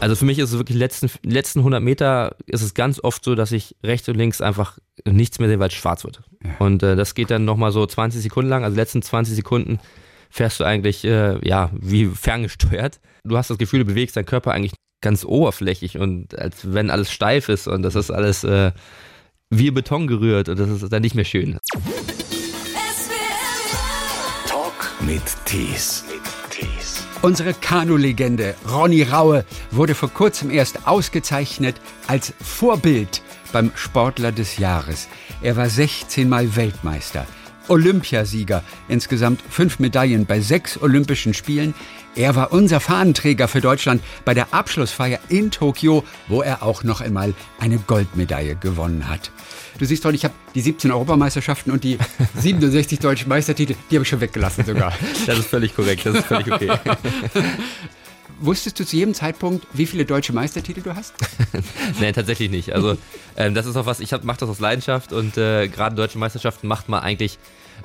Also für mich ist es wirklich die letzten, letzten 100 Meter ist es ganz oft so, dass ich rechts und links einfach nichts mehr sehe, weil es schwarz wird. Ja. Und äh, das geht dann nochmal so 20 Sekunden lang. Also die letzten 20 Sekunden fährst du eigentlich äh, ja wie ferngesteuert. Du hast das Gefühl, du bewegst deinen Körper eigentlich ganz oberflächlich und als wenn alles steif ist und das ist alles äh, wie Beton gerührt und das ist dann nicht mehr schön. Talk mit Tees. Unsere Kanu-Legende Ronny Raue wurde vor kurzem erst ausgezeichnet als Vorbild beim Sportler des Jahres. Er war 16 Mal Weltmeister, Olympiasieger, insgesamt fünf Medaillen bei sechs Olympischen Spielen. Er war unser Fahnenträger für Deutschland bei der Abschlussfeier in Tokio, wo er auch noch einmal eine Goldmedaille gewonnen hat. Du siehst doch, ich habe die 17 Europameisterschaften und die 67 deutschen Meistertitel, die habe ich schon weggelassen sogar. Das ist völlig korrekt, das ist völlig okay. Wusstest du zu jedem Zeitpunkt, wie viele deutsche Meistertitel du hast? Nein, tatsächlich nicht. Also ähm, das ist auch was, ich mache das aus Leidenschaft und äh, gerade deutsche Meisterschaften macht man eigentlich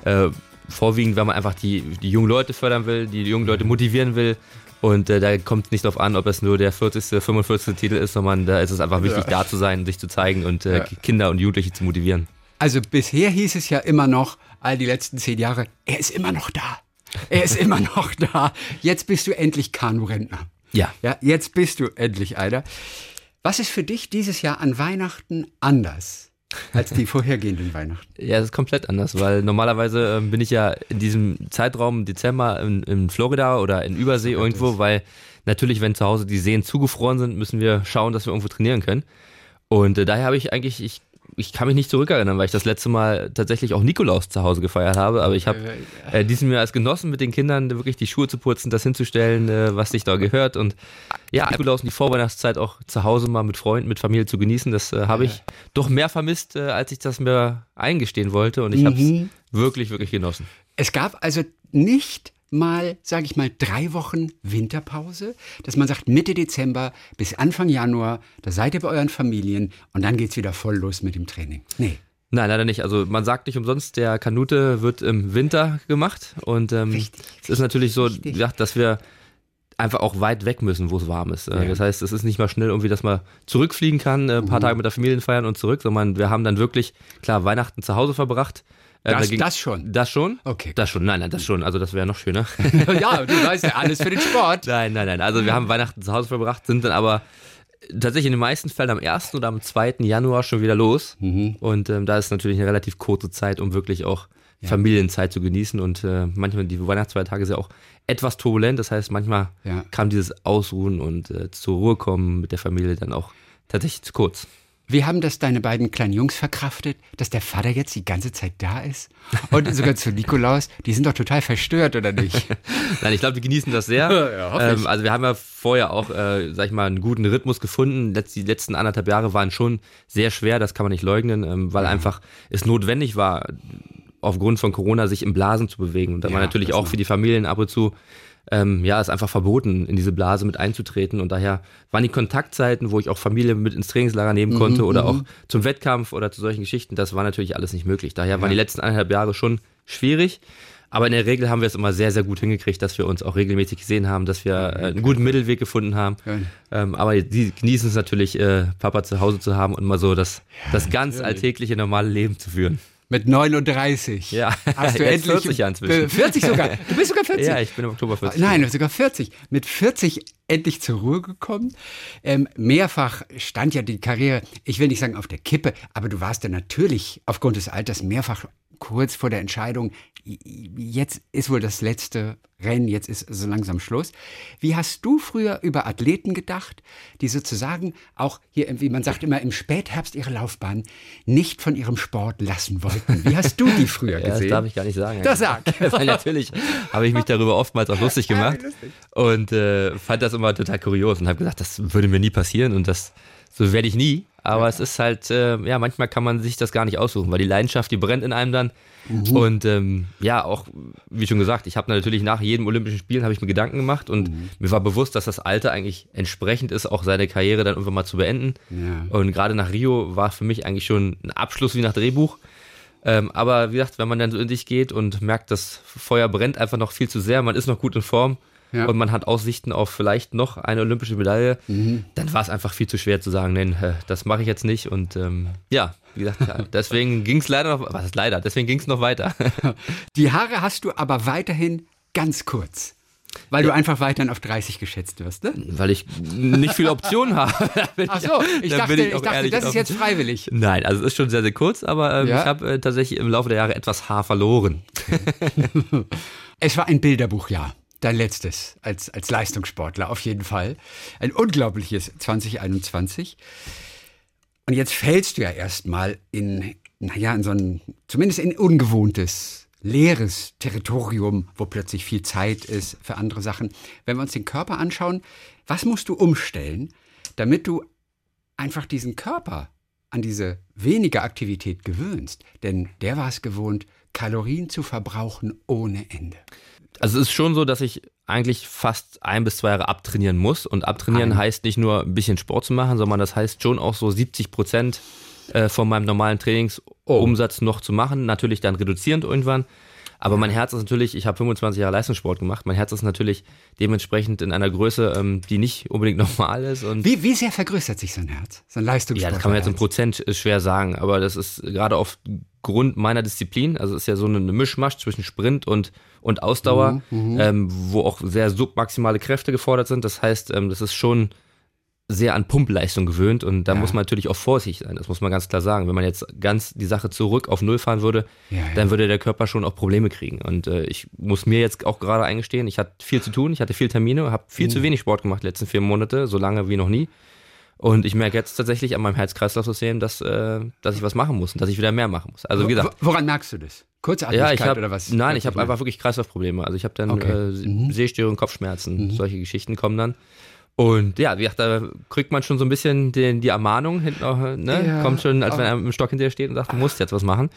äh, vorwiegend, wenn man einfach die, die jungen Leute fördern will, die jungen Leute motivieren will und äh, da kommt es nicht darauf an, ob es nur der 40., 45. Titel ist, sondern da ist es einfach wichtig, ja. da zu sein, sich zu zeigen und äh, ja. Kinder und Jugendliche zu motivieren. Also bisher hieß es ja immer noch, all die letzten zehn Jahre, er ist immer noch da. Er ist immer noch da. Jetzt bist du endlich Kanu-Rentner. Ja. Ja, jetzt bist du endlich einer. Was ist für dich dieses Jahr an Weihnachten anders? als die vorhergehenden Weihnachten. Ja, das ist komplett anders, weil normalerweise ähm, bin ich ja in diesem Zeitraum Dezember in, in Florida oder in Übersee ja, irgendwo, weil natürlich, wenn zu Hause die Seen zugefroren sind, müssen wir schauen, dass wir irgendwo trainieren können. Und äh, daher habe ich eigentlich, ich ich kann mich nicht zurückerinnern, weil ich das letzte Mal tatsächlich auch Nikolaus zu Hause gefeiert habe. Aber ich habe äh, diesen Jahr als genossen, mit den Kindern wirklich die Schuhe zu putzen, das hinzustellen, äh, was sich da gehört. Und ja, Nikolaus und die Vorweihnachtszeit auch zu Hause mal mit Freunden, mit Familie zu genießen, das äh, habe ich doch mehr vermisst, äh, als ich das mir eingestehen wollte. Und ich mhm. habe es wirklich, wirklich genossen. Es gab also nicht mal, sage ich mal, drei Wochen Winterpause, dass man sagt, Mitte Dezember bis Anfang Januar, da seid ihr bei euren Familien und dann geht es wieder voll los mit dem Training. Nee. Nein, leider nicht. Also man sagt nicht umsonst, der Kanute wird im Winter gemacht. Und ähm, richtig, es ist natürlich so, ja, dass wir einfach auch weit weg müssen, wo es warm ist. Ja. Das heißt, es ist nicht mal schnell irgendwie, dass man zurückfliegen kann, äh, ein paar mhm. Tage mit der Familie feiern und zurück, sondern wir haben dann wirklich, klar, Weihnachten zu Hause verbracht, das, dagegen, das schon. Das schon? Okay. Das schon. Nein, nein, das schon. Also das wäre noch schöner. ja, du weißt ja alles für den Sport. Nein, nein, nein. Also wir haben Weihnachten zu Hause verbracht, sind dann aber tatsächlich in den meisten Fällen am 1. oder am 2. Januar schon wieder los. Mhm. Und ähm, da ist natürlich eine relativ kurze Zeit, um wirklich auch ja. Familienzeit zu genießen. Und äh, manchmal die Weihnachtsfeiertage sind ja auch etwas turbulent. Das heißt, manchmal ja. kam dieses Ausruhen und äh, zur Ruhe kommen mit der Familie dann auch tatsächlich zu kurz. Wie haben das deine beiden kleinen Jungs verkraftet, dass der Vater jetzt die ganze Zeit da ist? Und sogar zu Nikolaus, die sind doch total verstört, oder nicht? Nein, ich glaube, die genießen das sehr. ja, ähm, also wir haben ja vorher auch, äh, sag ich mal, einen guten Rhythmus gefunden. Die letzten anderthalb Jahre waren schon sehr schwer, das kann man nicht leugnen, ähm, weil ja. einfach es notwendig war, aufgrund von Corona sich im Blasen zu bewegen. Und da ja, war natürlich auch für die Familien ab und zu ähm, ja, ist einfach verboten, in diese Blase mit einzutreten. Und daher waren die Kontaktzeiten, wo ich auch Familie mit ins Trainingslager nehmen konnte mhm, oder mhm. auch zum Wettkampf oder zu solchen Geschichten, das war natürlich alles nicht möglich. Daher ja. waren die letzten eineinhalb Jahre schon schwierig. Aber in der Regel haben wir es immer sehr, sehr gut hingekriegt, dass wir uns auch regelmäßig gesehen haben, dass wir äh, einen guten Mittelweg gefunden haben. Ähm, aber die genießen es natürlich, äh, Papa zu Hause zu haben und mal so das, das ganz alltägliche, normale Leben zu führen. Mit 39. Ja, hast du endlich 40 Jahre inzwischen. 40 sogar. Du bist sogar 40. Ja, ich bin im Oktober 40. Nein, sogar 40. Mit 40 endlich zur Ruhe gekommen. Ähm, mehrfach stand ja die Karriere, ich will nicht sagen auf der Kippe, aber du warst ja natürlich aufgrund des Alters mehrfach kurz vor der Entscheidung, jetzt ist wohl das letzte Rennen, jetzt ist so langsam Schluss. Wie hast du früher über Athleten gedacht, die sozusagen auch hier, wie man sagt immer, im Spätherbst ihre Laufbahn nicht von ihrem Sport lassen wollten? Wie hast du die früher gesehen? Ja, das darf ich gar nicht sagen. Das sag. Weil natürlich habe ich mich darüber oftmals auch lustig gemacht und äh, fand das immer total kurios und habe gesagt, das würde mir nie passieren und das so werde ich nie. Aber ja. es ist halt, äh, ja, manchmal kann man sich das gar nicht aussuchen, weil die Leidenschaft, die brennt in einem dann. Mhm. Und ähm, ja, auch, wie schon gesagt, ich habe natürlich nach jedem Olympischen Spielen habe ich mir Gedanken gemacht und mhm. mir war bewusst, dass das Alter eigentlich entsprechend ist, auch seine Karriere dann irgendwann mal zu beenden. Ja. Und gerade nach Rio war für mich eigentlich schon ein Abschluss wie nach Drehbuch. Ähm, aber wie gesagt, wenn man dann so in sich geht und merkt, das Feuer brennt einfach noch viel zu sehr, man ist noch gut in Form, ja. und man hat Aussichten auf vielleicht noch eine olympische Medaille, mhm. dann war es einfach viel zu schwer zu sagen, nein, das mache ich jetzt nicht. Und ähm, ja, wie gesagt, deswegen ging es leider noch, was ist leider, deswegen ging es noch weiter. Die Haare hast du aber weiterhin ganz kurz. Weil ja. du einfach weiterhin auf 30 geschätzt wirst, ne? Weil ich nicht viele Optionen habe. Ach so, ich dachte, ich, ich dachte das ist jetzt freiwillig. Nein, also es ist schon sehr, sehr kurz, aber ähm, ja. ich habe äh, tatsächlich im Laufe der Jahre etwas Haar verloren. es war ein Bilderbuchjahr. Dein letztes als, als Leistungssportler, auf jeden Fall. Ein unglaubliches 2021. Und jetzt fällst du ja erstmal in, naja, in so ein, zumindest in ungewohntes, leeres Territorium, wo plötzlich viel Zeit ist für andere Sachen. Wenn wir uns den Körper anschauen, was musst du umstellen, damit du einfach diesen Körper an diese weniger Aktivität gewöhnst? Denn der war es gewohnt, Kalorien zu verbrauchen ohne Ende. Also es ist schon so, dass ich eigentlich fast ein bis zwei Jahre abtrainieren muss. Und abtrainieren ein. heißt nicht nur ein bisschen Sport zu machen, sondern das heißt schon auch so 70 Prozent äh, von meinem normalen Trainingsumsatz oh. noch zu machen. Natürlich dann reduzierend irgendwann. Aber mein Herz ist natürlich, ich habe 25 Jahre Leistungssport gemacht, mein Herz ist natürlich dementsprechend in einer Größe, ähm, die nicht unbedingt normal ist. Und wie, wie sehr vergrößert sich so ein Herz, so ein Leistungssport? Ja, das kann man jetzt in Prozent schwer sagen, aber das ist gerade aufgrund meiner Disziplin, also es ist ja so eine Mischmasch zwischen Sprint und, und Ausdauer, mhm, mhm. ähm, wo auch sehr submaximale Kräfte gefordert sind. Das heißt, ähm, das ist schon sehr an Pumpleistung gewöhnt und da ja. muss man natürlich auch vorsichtig sein, das muss man ganz klar sagen. Wenn man jetzt ganz die Sache zurück auf Null fahren würde, ja, ja. dann würde der Körper schon auch Probleme kriegen. Und äh, ich muss mir jetzt auch gerade eingestehen, ich hatte viel zu tun, ich hatte viel Termine, habe viel mhm. zu wenig Sport gemacht die letzten vier Monate, so lange wie noch nie. Und ich merke jetzt tatsächlich an meinem Herz-Kreislauf-System, dass, äh, dass ich was machen muss und dass ich wieder mehr machen muss. Also wie gesagt. Woran merkst du das? Kurzatmigkeit ja, ich hab, oder was? Nein, ich habe einfach wirklich Kreislaufprobleme. Also ich habe dann okay. äh, mhm. Sehstörungen, Kopfschmerzen, mhm. solche Geschichten kommen dann. Und ja, wie gesagt, da kriegt man schon so ein bisschen den, die Ermahnung hinten auch, ne? Ja, Kommt schon, als wenn er mit dem Stock hinter dir steht und sagt, du musst jetzt was machen.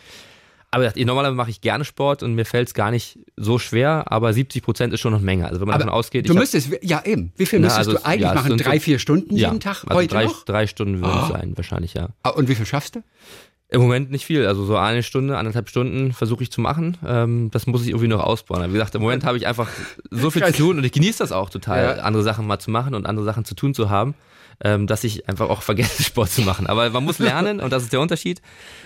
Aber ich, normalerweise mache ich gerne Sport und mir fällt es gar nicht so schwer, aber 70 Prozent ist schon noch Menge. Also wenn man aber davon ausgeht. Du müsstest, ja eben. Wie viel müsstest also, du eigentlich ja, machen? Drei, vier Stunden ja, jeden Tag? Also heute drei, noch? drei Stunden würden es oh. sein, wahrscheinlich, ja. Ah, und wie viel schaffst du? Im Moment nicht viel. Also so eine Stunde, anderthalb Stunden versuche ich zu machen. Ähm, das muss ich irgendwie noch ausbauen. Wie gesagt, im Moment habe ich einfach so viel zu tun und ich genieße das auch total, ja. andere Sachen mal zu machen und andere Sachen zu tun zu haben ähm, dass ich einfach auch vergesse, Sport zu machen. Aber man muss lernen, und das ist der Unterschied,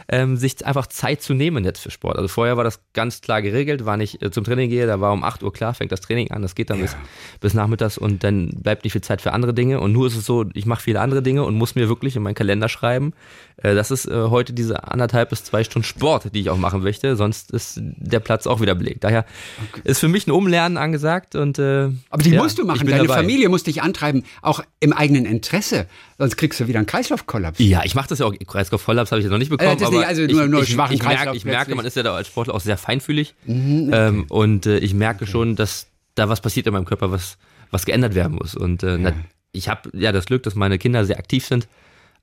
ähm, sich einfach Zeit zu nehmen jetzt für Sport. Also vorher war das ganz klar geregelt, war nicht äh, zum Training gehe, da war um 8 Uhr klar, fängt das Training an, das geht dann ja. bis, bis nachmittags und dann bleibt nicht viel Zeit für andere Dinge. Und nur ist es so, ich mache viele andere Dinge und muss mir wirklich in meinen Kalender schreiben, das ist äh, heute diese anderthalb bis zwei Stunden Sport, die ich auch machen möchte, sonst ist der Platz auch wieder belegt. Daher okay. ist für mich ein Umlernen angesagt und äh, Aber die ja, musst du machen, deine dabei. Familie muss dich antreiben, auch im eigenen Interesse sonst kriegst du wieder einen Kreislaufkollaps. Ja, ich mache das ja auch. Kreislaufkollaps habe ich ja noch nicht bekommen. Äh, nicht, also nur, nur ich, schwachen ich, ich, merke, ich merke, man ist ja da als Sportler auch sehr feinfühlig. Mhm, okay. ähm, und äh, ich merke okay. schon, dass da was passiert in meinem Körper, was, was geändert werden muss. Und äh, ja. ich habe ja das Glück, dass meine Kinder sehr aktiv sind.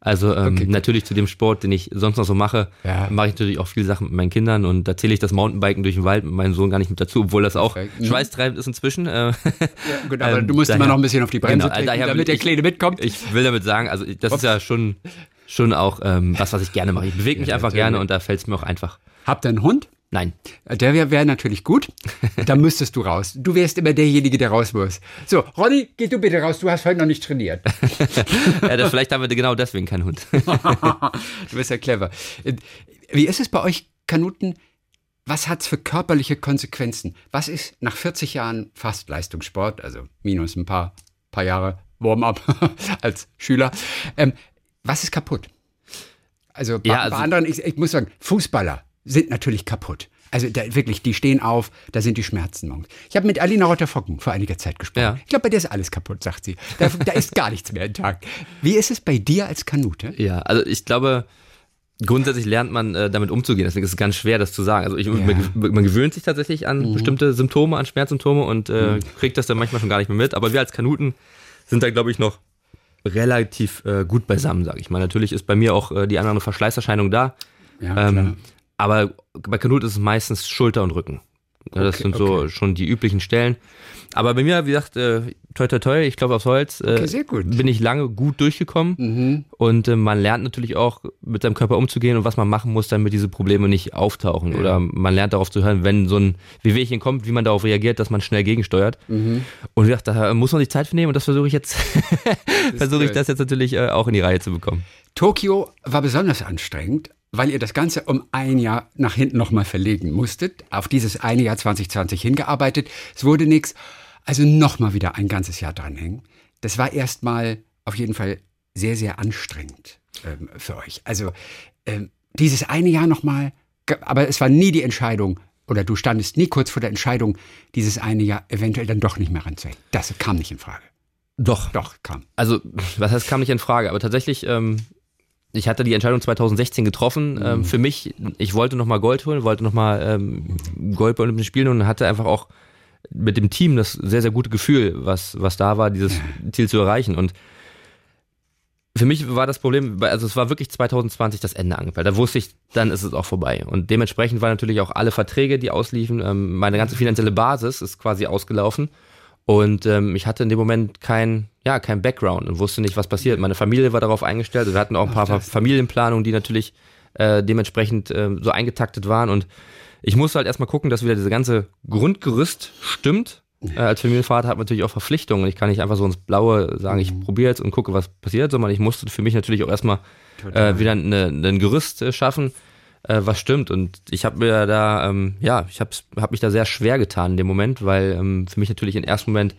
Also ähm, okay. natürlich zu dem Sport, den ich sonst noch so mache, ja. mache ich natürlich auch viele Sachen mit meinen Kindern und da zähle ich das Mountainbiken durch den Wald mit meinem Sohn gar nicht mit dazu, obwohl das auch Perfekt. Mhm. schweißtreibend ist inzwischen. Äh, ja, gut, aber ähm, du musst daher, immer noch ein bisschen auf die Bremse genau, treten, damit der Kleine mitkommt. Ich will damit sagen, also das Ups. ist ja schon, schon auch ähm, was, was ich gerne mache. Ich bewege mich ja, einfach gerne und da fällt es mir auch einfach. Habt ihr einen Hund? Nein. Der wäre wär natürlich gut. Da müsstest du raus. Du wärst immer derjenige, der raus muss. So, Ronny, geh du bitte raus. Du hast heute noch nicht trainiert. ja, das, vielleicht haben wir genau deswegen keinen Hund. du bist ja clever. Wie ist es bei euch, Kanuten? Was hat's für körperliche Konsequenzen? Was ist nach 40 Jahren fast Leistungssport, also minus ein paar, paar Jahre Warm-up als Schüler, ähm, was ist kaputt? Also bei, ja, also bei anderen, ich, ich muss sagen, Fußballer, sind natürlich kaputt. Also da, wirklich, die stehen auf, da sind die Schmerzen. Ich habe mit Alina Rotterfocken vor einiger Zeit gesprochen. Ja. Ich glaube, bei dir ist alles kaputt, sagt sie. Da, da ist gar nichts mehr intakt. Wie ist es bei dir als Kanute? Ja, also ich glaube, grundsätzlich lernt man äh, damit umzugehen. Deswegen ist es ganz schwer, das zu sagen. Also ich, ja. man, man, gewöhnt sich tatsächlich an mhm. bestimmte Symptome, an Schmerzsymptome und äh, mhm. kriegt das dann manchmal schon gar nicht mehr mit. Aber wir als Kanuten sind da, glaube ich, noch relativ äh, gut beisammen, sage ich mal. Natürlich ist bei mir auch äh, die andere Verschleißerscheinung da. Ja, ähm, aber bei Kanut ist es meistens Schulter und Rücken. Ja, das okay, sind so okay. schon die üblichen Stellen. Aber bei mir, wie gesagt, äh, toi toi toi, ich glaube aufs Holz, äh, okay, bin ich lange gut durchgekommen. Mhm. Und äh, man lernt natürlich auch, mit seinem Körper umzugehen und was man machen muss, damit diese Probleme nicht auftauchen. Ja. Oder man lernt darauf zu hören, wenn so ein Wehwehchen kommt, wie man darauf reagiert, dass man schnell gegensteuert. Mhm. Und wie gesagt, da muss man sich Zeit für nehmen und das versuche ich jetzt, versuche ich das jetzt natürlich äh, auch in die Reihe zu bekommen. Tokio war besonders anstrengend, weil ihr das Ganze um ein Jahr nach hinten nochmal verlegen musstet, auf dieses eine Jahr 2020 hingearbeitet. Es wurde nichts. Also nochmal wieder ein ganzes Jahr dranhängen. Das war erstmal auf jeden Fall sehr, sehr anstrengend ähm, für euch. Also ähm, dieses eine Jahr nochmal, aber es war nie die Entscheidung, oder du standest nie kurz vor der Entscheidung, dieses eine Jahr eventuell dann doch nicht mehr ranzuhängen. Das kam nicht in Frage. Doch. Doch, kam. Also, was heißt, kam nicht in Frage? Aber tatsächlich ähm, ich hatte die Entscheidung 2016 getroffen. Mhm. Ähm, für mich, ich wollte nochmal Gold holen, wollte nochmal ähm, Gold bei Olympischen Spielen und hatte einfach auch mit dem Team das sehr, sehr gute Gefühl, was, was da war, dieses Ziel zu erreichen. Und für mich war das Problem, also es war wirklich 2020 das Ende angepeilt. Da wusste ich, dann ist es auch vorbei. Und dementsprechend waren natürlich auch alle Verträge, die ausliefen. Ähm, meine ganze finanzielle Basis ist quasi ausgelaufen. Und ähm, ich hatte in dem Moment kein, ja, kein Background und wusste nicht, was passiert. Meine Familie war darauf eingestellt. Wir hatten auch ein paar Ach, Familienplanungen, die natürlich äh, dementsprechend äh, so eingetaktet waren. Und ich musste halt erstmal gucken, dass wieder diese ganze Grundgerüst stimmt. Äh, als Familienvater hat man natürlich auch Verpflichtungen. Ich kann nicht einfach so ins Blaue sagen, ich mhm. probiere jetzt und gucke, was passiert, sondern ich musste für mich natürlich auch erstmal äh, wieder ein Gerüst äh, schaffen äh, was stimmt. Und ich habe mir da, ähm, ja, ich habe hab mich da sehr schwer getan in dem Moment, weil ähm, für mich natürlich im ersten Moment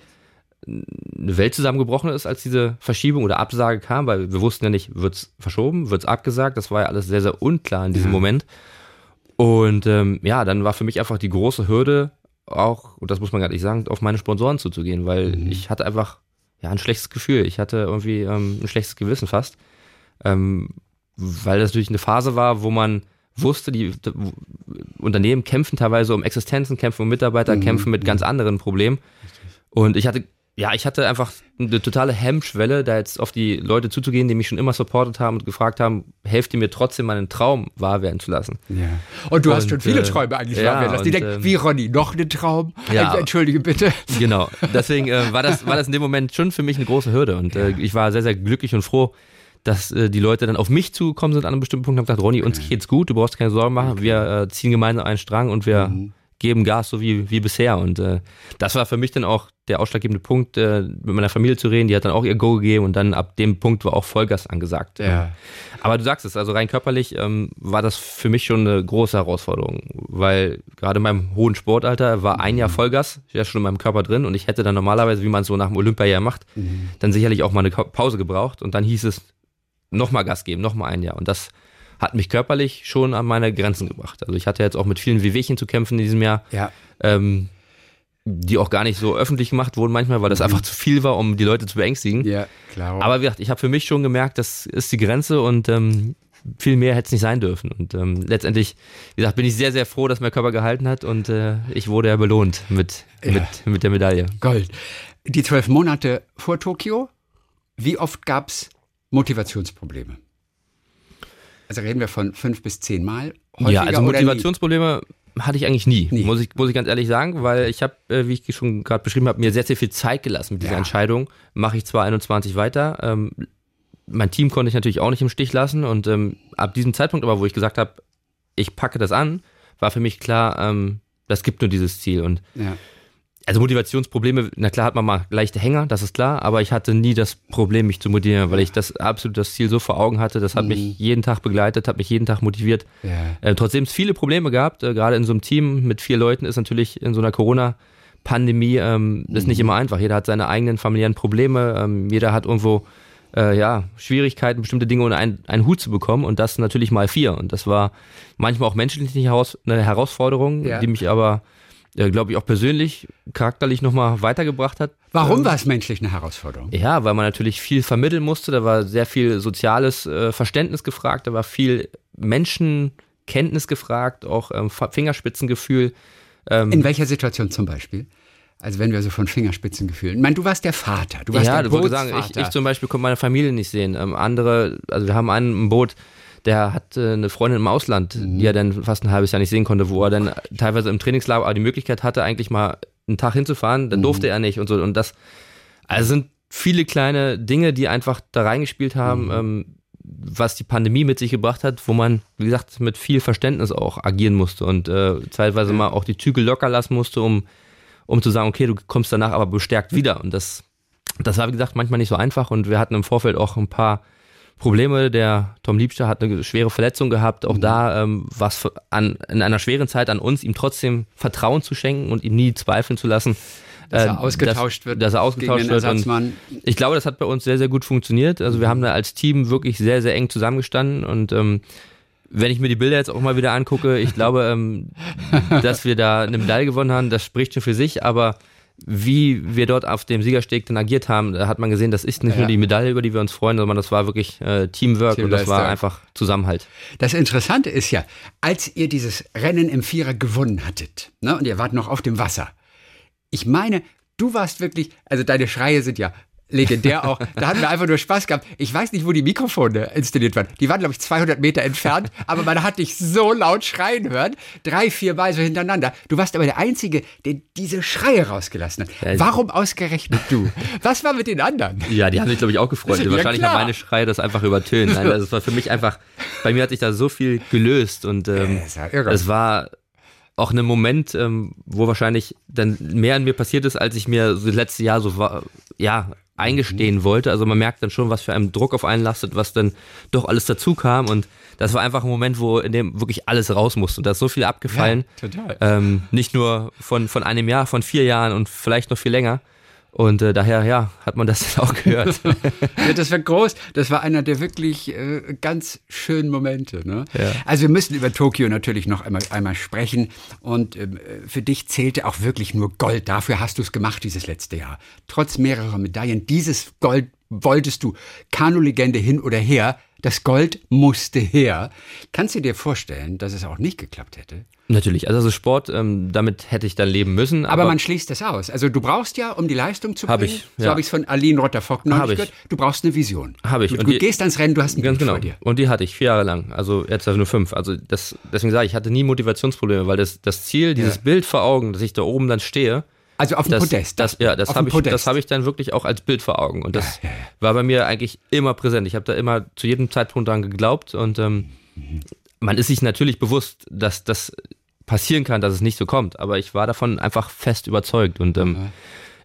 eine Welt zusammengebrochen ist, als diese Verschiebung oder Absage kam, weil wir wussten ja nicht, wird's verschoben, wird's abgesagt. Das war ja alles sehr, sehr unklar in diesem ja. Moment. Und ähm, ja, dann war für mich einfach die große Hürde, auch, und das muss man gar nicht sagen, auf meine Sponsoren zuzugehen, weil mhm. ich hatte einfach ja ein schlechtes Gefühl. Ich hatte irgendwie ähm, ein schlechtes Gewissen fast. Ähm, weil das natürlich eine Phase war, wo man wusste, die, die Unternehmen kämpfen teilweise um Existenzen, kämpfen um Mitarbeiter, mhm. kämpfen mit ganz anderen Problemen. Und ich hatte, ja, ich hatte einfach eine totale Hemmschwelle, da jetzt auf die Leute zuzugehen, die mich schon immer supportet haben und gefragt haben, helft ihr mir trotzdem meinen Traum wahr werden zu lassen. Ja. Und du und, hast schon viele äh, Träume eigentlich ja, wahr werden lassen. Die und, denken, ähm, wie Ronny, noch einen Traum? Ja, Entschuldige bitte. Genau. Deswegen äh, war, das, war das in dem Moment schon für mich eine große Hürde. Und äh, ich war sehr, sehr glücklich und froh, dass äh, die Leute dann auf mich zugekommen sind an einem bestimmten Punkt und haben gesagt, Ronny, uns geht's gut, du brauchst keine Sorgen machen, okay. wir äh, ziehen gemeinsam einen Strang und wir mhm. geben Gas, so wie, wie bisher. Und äh, das war für mich dann auch der ausschlaggebende Punkt, äh, mit meiner Familie zu reden. Die hat dann auch ihr Go gegeben und dann ab dem Punkt war auch Vollgas angesagt. Ja. Aber du sagst es, also rein körperlich ähm, war das für mich schon eine große Herausforderung, weil gerade in meinem hohen Sportalter war ein Jahr mhm. Vollgas, war schon in meinem Körper drin und ich hätte dann normalerweise, wie man es so nach dem Olympiajahr macht, mhm. dann sicherlich auch mal eine Pause gebraucht und dann hieß es, nochmal Gas geben, nochmal ein Jahr. Und das hat mich körperlich schon an meine Grenzen gebracht. Also ich hatte jetzt auch mit vielen Wehwehchen zu kämpfen in diesem Jahr. Ja. Ähm, die auch gar nicht so öffentlich gemacht wurden manchmal, weil das mhm. einfach zu viel war, um die Leute zu beängstigen. Ja, klar. Aber wie gesagt, ich habe für mich schon gemerkt, das ist die Grenze und ähm, viel mehr hätte es nicht sein dürfen. Und ähm, letztendlich, wie gesagt, bin ich sehr, sehr froh, dass mein Körper gehalten hat und äh, ich wurde ja belohnt mit, ja. mit, mit der Medaille. Gold. Die zwölf Monate vor Tokio, wie oft gab es Motivationsprobleme. Also reden wir von fünf bis zehn Mal. Ja, also Motivationsprobleme hatte ich eigentlich nie, nie, Muss, ich, muss ich ganz ehrlich sagen, weil ich habe, äh, wie ich schon gerade beschrieben habe, mir sehr, sehr viel Zeit gelassen mit dieser ja. Entscheidung. Mache ich zwar 21 weiter, ähm, mein Team konnte ich natürlich auch nicht im Stich lassen und ähm, ab diesem Zeitpunkt aber, wo ich gesagt habe, ich packe das an, war für mich klar, ähm, das gibt nur dieses Ziel und ja also Motivationsprobleme, na klar hat man mal leichte Hänger, das ist klar, aber ich hatte nie das Problem, mich zu motivieren, weil ich das absolut das Ziel so vor Augen hatte. Das hat mhm. mich jeden Tag begleitet, hat mich jeden Tag motiviert. Ja. Äh, trotzdem es viele Probleme gehabt, äh, gerade in so einem Team mit vier Leuten ist natürlich in so einer Corona-Pandemie ähm, mhm. ist nicht mhm. immer einfach. Jeder hat seine eigenen familiären Probleme, ähm, jeder hat irgendwo äh, ja, Schwierigkeiten, bestimmte Dinge unter einen, einen Hut zu bekommen und das natürlich mal vier. Und das war manchmal auch menschlich eine Herausforderung, ja. die mich aber glaube ich, auch persönlich, charakterlich nochmal weitergebracht hat. Warum ähm, war es menschlich eine Herausforderung? Ja, weil man natürlich viel vermitteln musste. Da war sehr viel soziales äh, Verständnis gefragt, da war viel Menschenkenntnis gefragt, auch ähm, Fingerspitzengefühl. Ähm, In welcher Situation zum Beispiel? Also wenn wir so von Fingerspitzengefühlen. Ich meine, du warst der Vater, du warst ja, der Bootsvater. Ja, sagen, ich, ich zum Beispiel konnte meine Familie nicht sehen. Ähm, andere, also wir haben einen im Boot, der hat äh, eine Freundin im Ausland, mhm. die er dann fast ein halbes Jahr nicht sehen konnte, wo er dann teilweise im Trainingslager die Möglichkeit hatte, eigentlich mal einen Tag hinzufahren, dann mhm. durfte er nicht und so. Und das, also sind viele kleine Dinge, die einfach da reingespielt haben, mhm. ähm, was die Pandemie mit sich gebracht hat, wo man, wie gesagt, mit viel Verständnis auch agieren musste und äh, zeitweise mal auch die Zügel locker lassen musste, um, um zu sagen, okay, du kommst danach aber bestärkt wieder. Und das, das war, wie gesagt, manchmal nicht so einfach und wir hatten im Vorfeld auch ein paar Probleme. Der Tom Liebster hat eine schwere Verletzung gehabt. Auch mhm. da ähm, was an in einer schweren Zeit an uns, ihm trotzdem Vertrauen zu schenken und ihm nie zweifeln zu lassen. Dass er ähm, ausgetauscht dass, wird. Dass er ausgetauscht wird. Und ich glaube, das hat bei uns sehr, sehr gut funktioniert. Also wir haben da als Team wirklich sehr, sehr eng zusammengestanden und ähm, wenn ich mir die Bilder jetzt auch mal wieder angucke, ich glaube, ähm, dass wir da eine Medaille gewonnen haben, das spricht schon für sich, aber wie wir dort auf dem Siegersteg dann agiert haben, da hat man gesehen, das ist nicht ja. nur die Medaille, über die wir uns freuen, sondern das war wirklich äh, Teamwork und das war einfach Zusammenhalt. Das Interessante ist ja, als ihr dieses Rennen im Vierer gewonnen hattet, ne, und ihr wart noch auf dem Wasser, ich meine, du warst wirklich, also deine Schreie sind ja legendär auch. Da hatten wir einfach nur Spaß gehabt. Ich weiß nicht, wo die Mikrofone installiert waren. Die waren, glaube ich, 200 Meter entfernt, aber man hat dich so laut schreien hören. Drei, vier Mal so hintereinander. Du warst aber der Einzige, der diese Schreie rausgelassen hat. Warum ausgerechnet du? Was war mit den anderen? Ja, die haben sich, glaube ich, auch gefreut. Ja, Wahrscheinlich klar. haben meine Schreie das einfach übertönt. Nein, das war für mich einfach, bei mir hat sich da so viel gelöst und ähm, es war auch ein Moment, ähm, wo wahrscheinlich dann mehr an mir passiert ist, als ich mir so das letzte Jahr so war, ja, eingestehen mhm. wollte. Also man merkt dann schon, was für einen Druck auf einen lastet, was dann doch alles dazu kam. Und das war einfach ein Moment, wo in dem wirklich alles raus musste. Und da ist so viel abgefallen. Ja, total. Ähm, nicht nur von, von einem Jahr, von vier Jahren und vielleicht noch viel länger. Und äh, daher, ja, hat man das auch gehört. ja, das war groß. Das war einer der wirklich äh, ganz schönen Momente. Ne? Ja. Also wir müssen über Tokio natürlich noch einmal, einmal sprechen. Und äh, für dich zählte auch wirklich nur Gold. Dafür hast du es gemacht dieses letzte Jahr. Trotz mehrerer Medaillen. Dieses Gold wolltest du. Kanu-Legende hin oder her. Das Gold musste her. Kannst du dir vorstellen, dass es auch nicht geklappt hätte? Natürlich, also Sport, ähm, damit hätte ich dann leben müssen. Aber, aber, man schließt das aus. Also du brauchst ja, um die Leistung zu bringen, hab ich, ja. so habe ich es von Aline Rotter-Fock neulich gehört, du brauchst eine Vision. Habe ich. Du, du die, gehst ans Rennen, du hast ein ganz Bild genau. vor dir. Und die hatte ich vier Jahre lang, also jetzt also nur fünf. Also das, deswegen sage ich, ich hatte nie Motivationsprobleme, weil das, das Ziel, dieses ja. Bild vor Augen, dass ich da oben dann stehe, also auf dem das, Podest. Das, ja, das habe ich, das hab ich dann wirklich auch als Bild vor Augen. Und das ja, ja, war bei mir eigentlich immer präsent. Ich habe da immer zu jedem Zeitpunkt dran geglaubt. Und ähm, mhm. man ist sich natürlich bewusst, dass das passieren kann, dass es nicht so kommt. Aber ich war davon einfach fest überzeugt. Und ähm, mhm.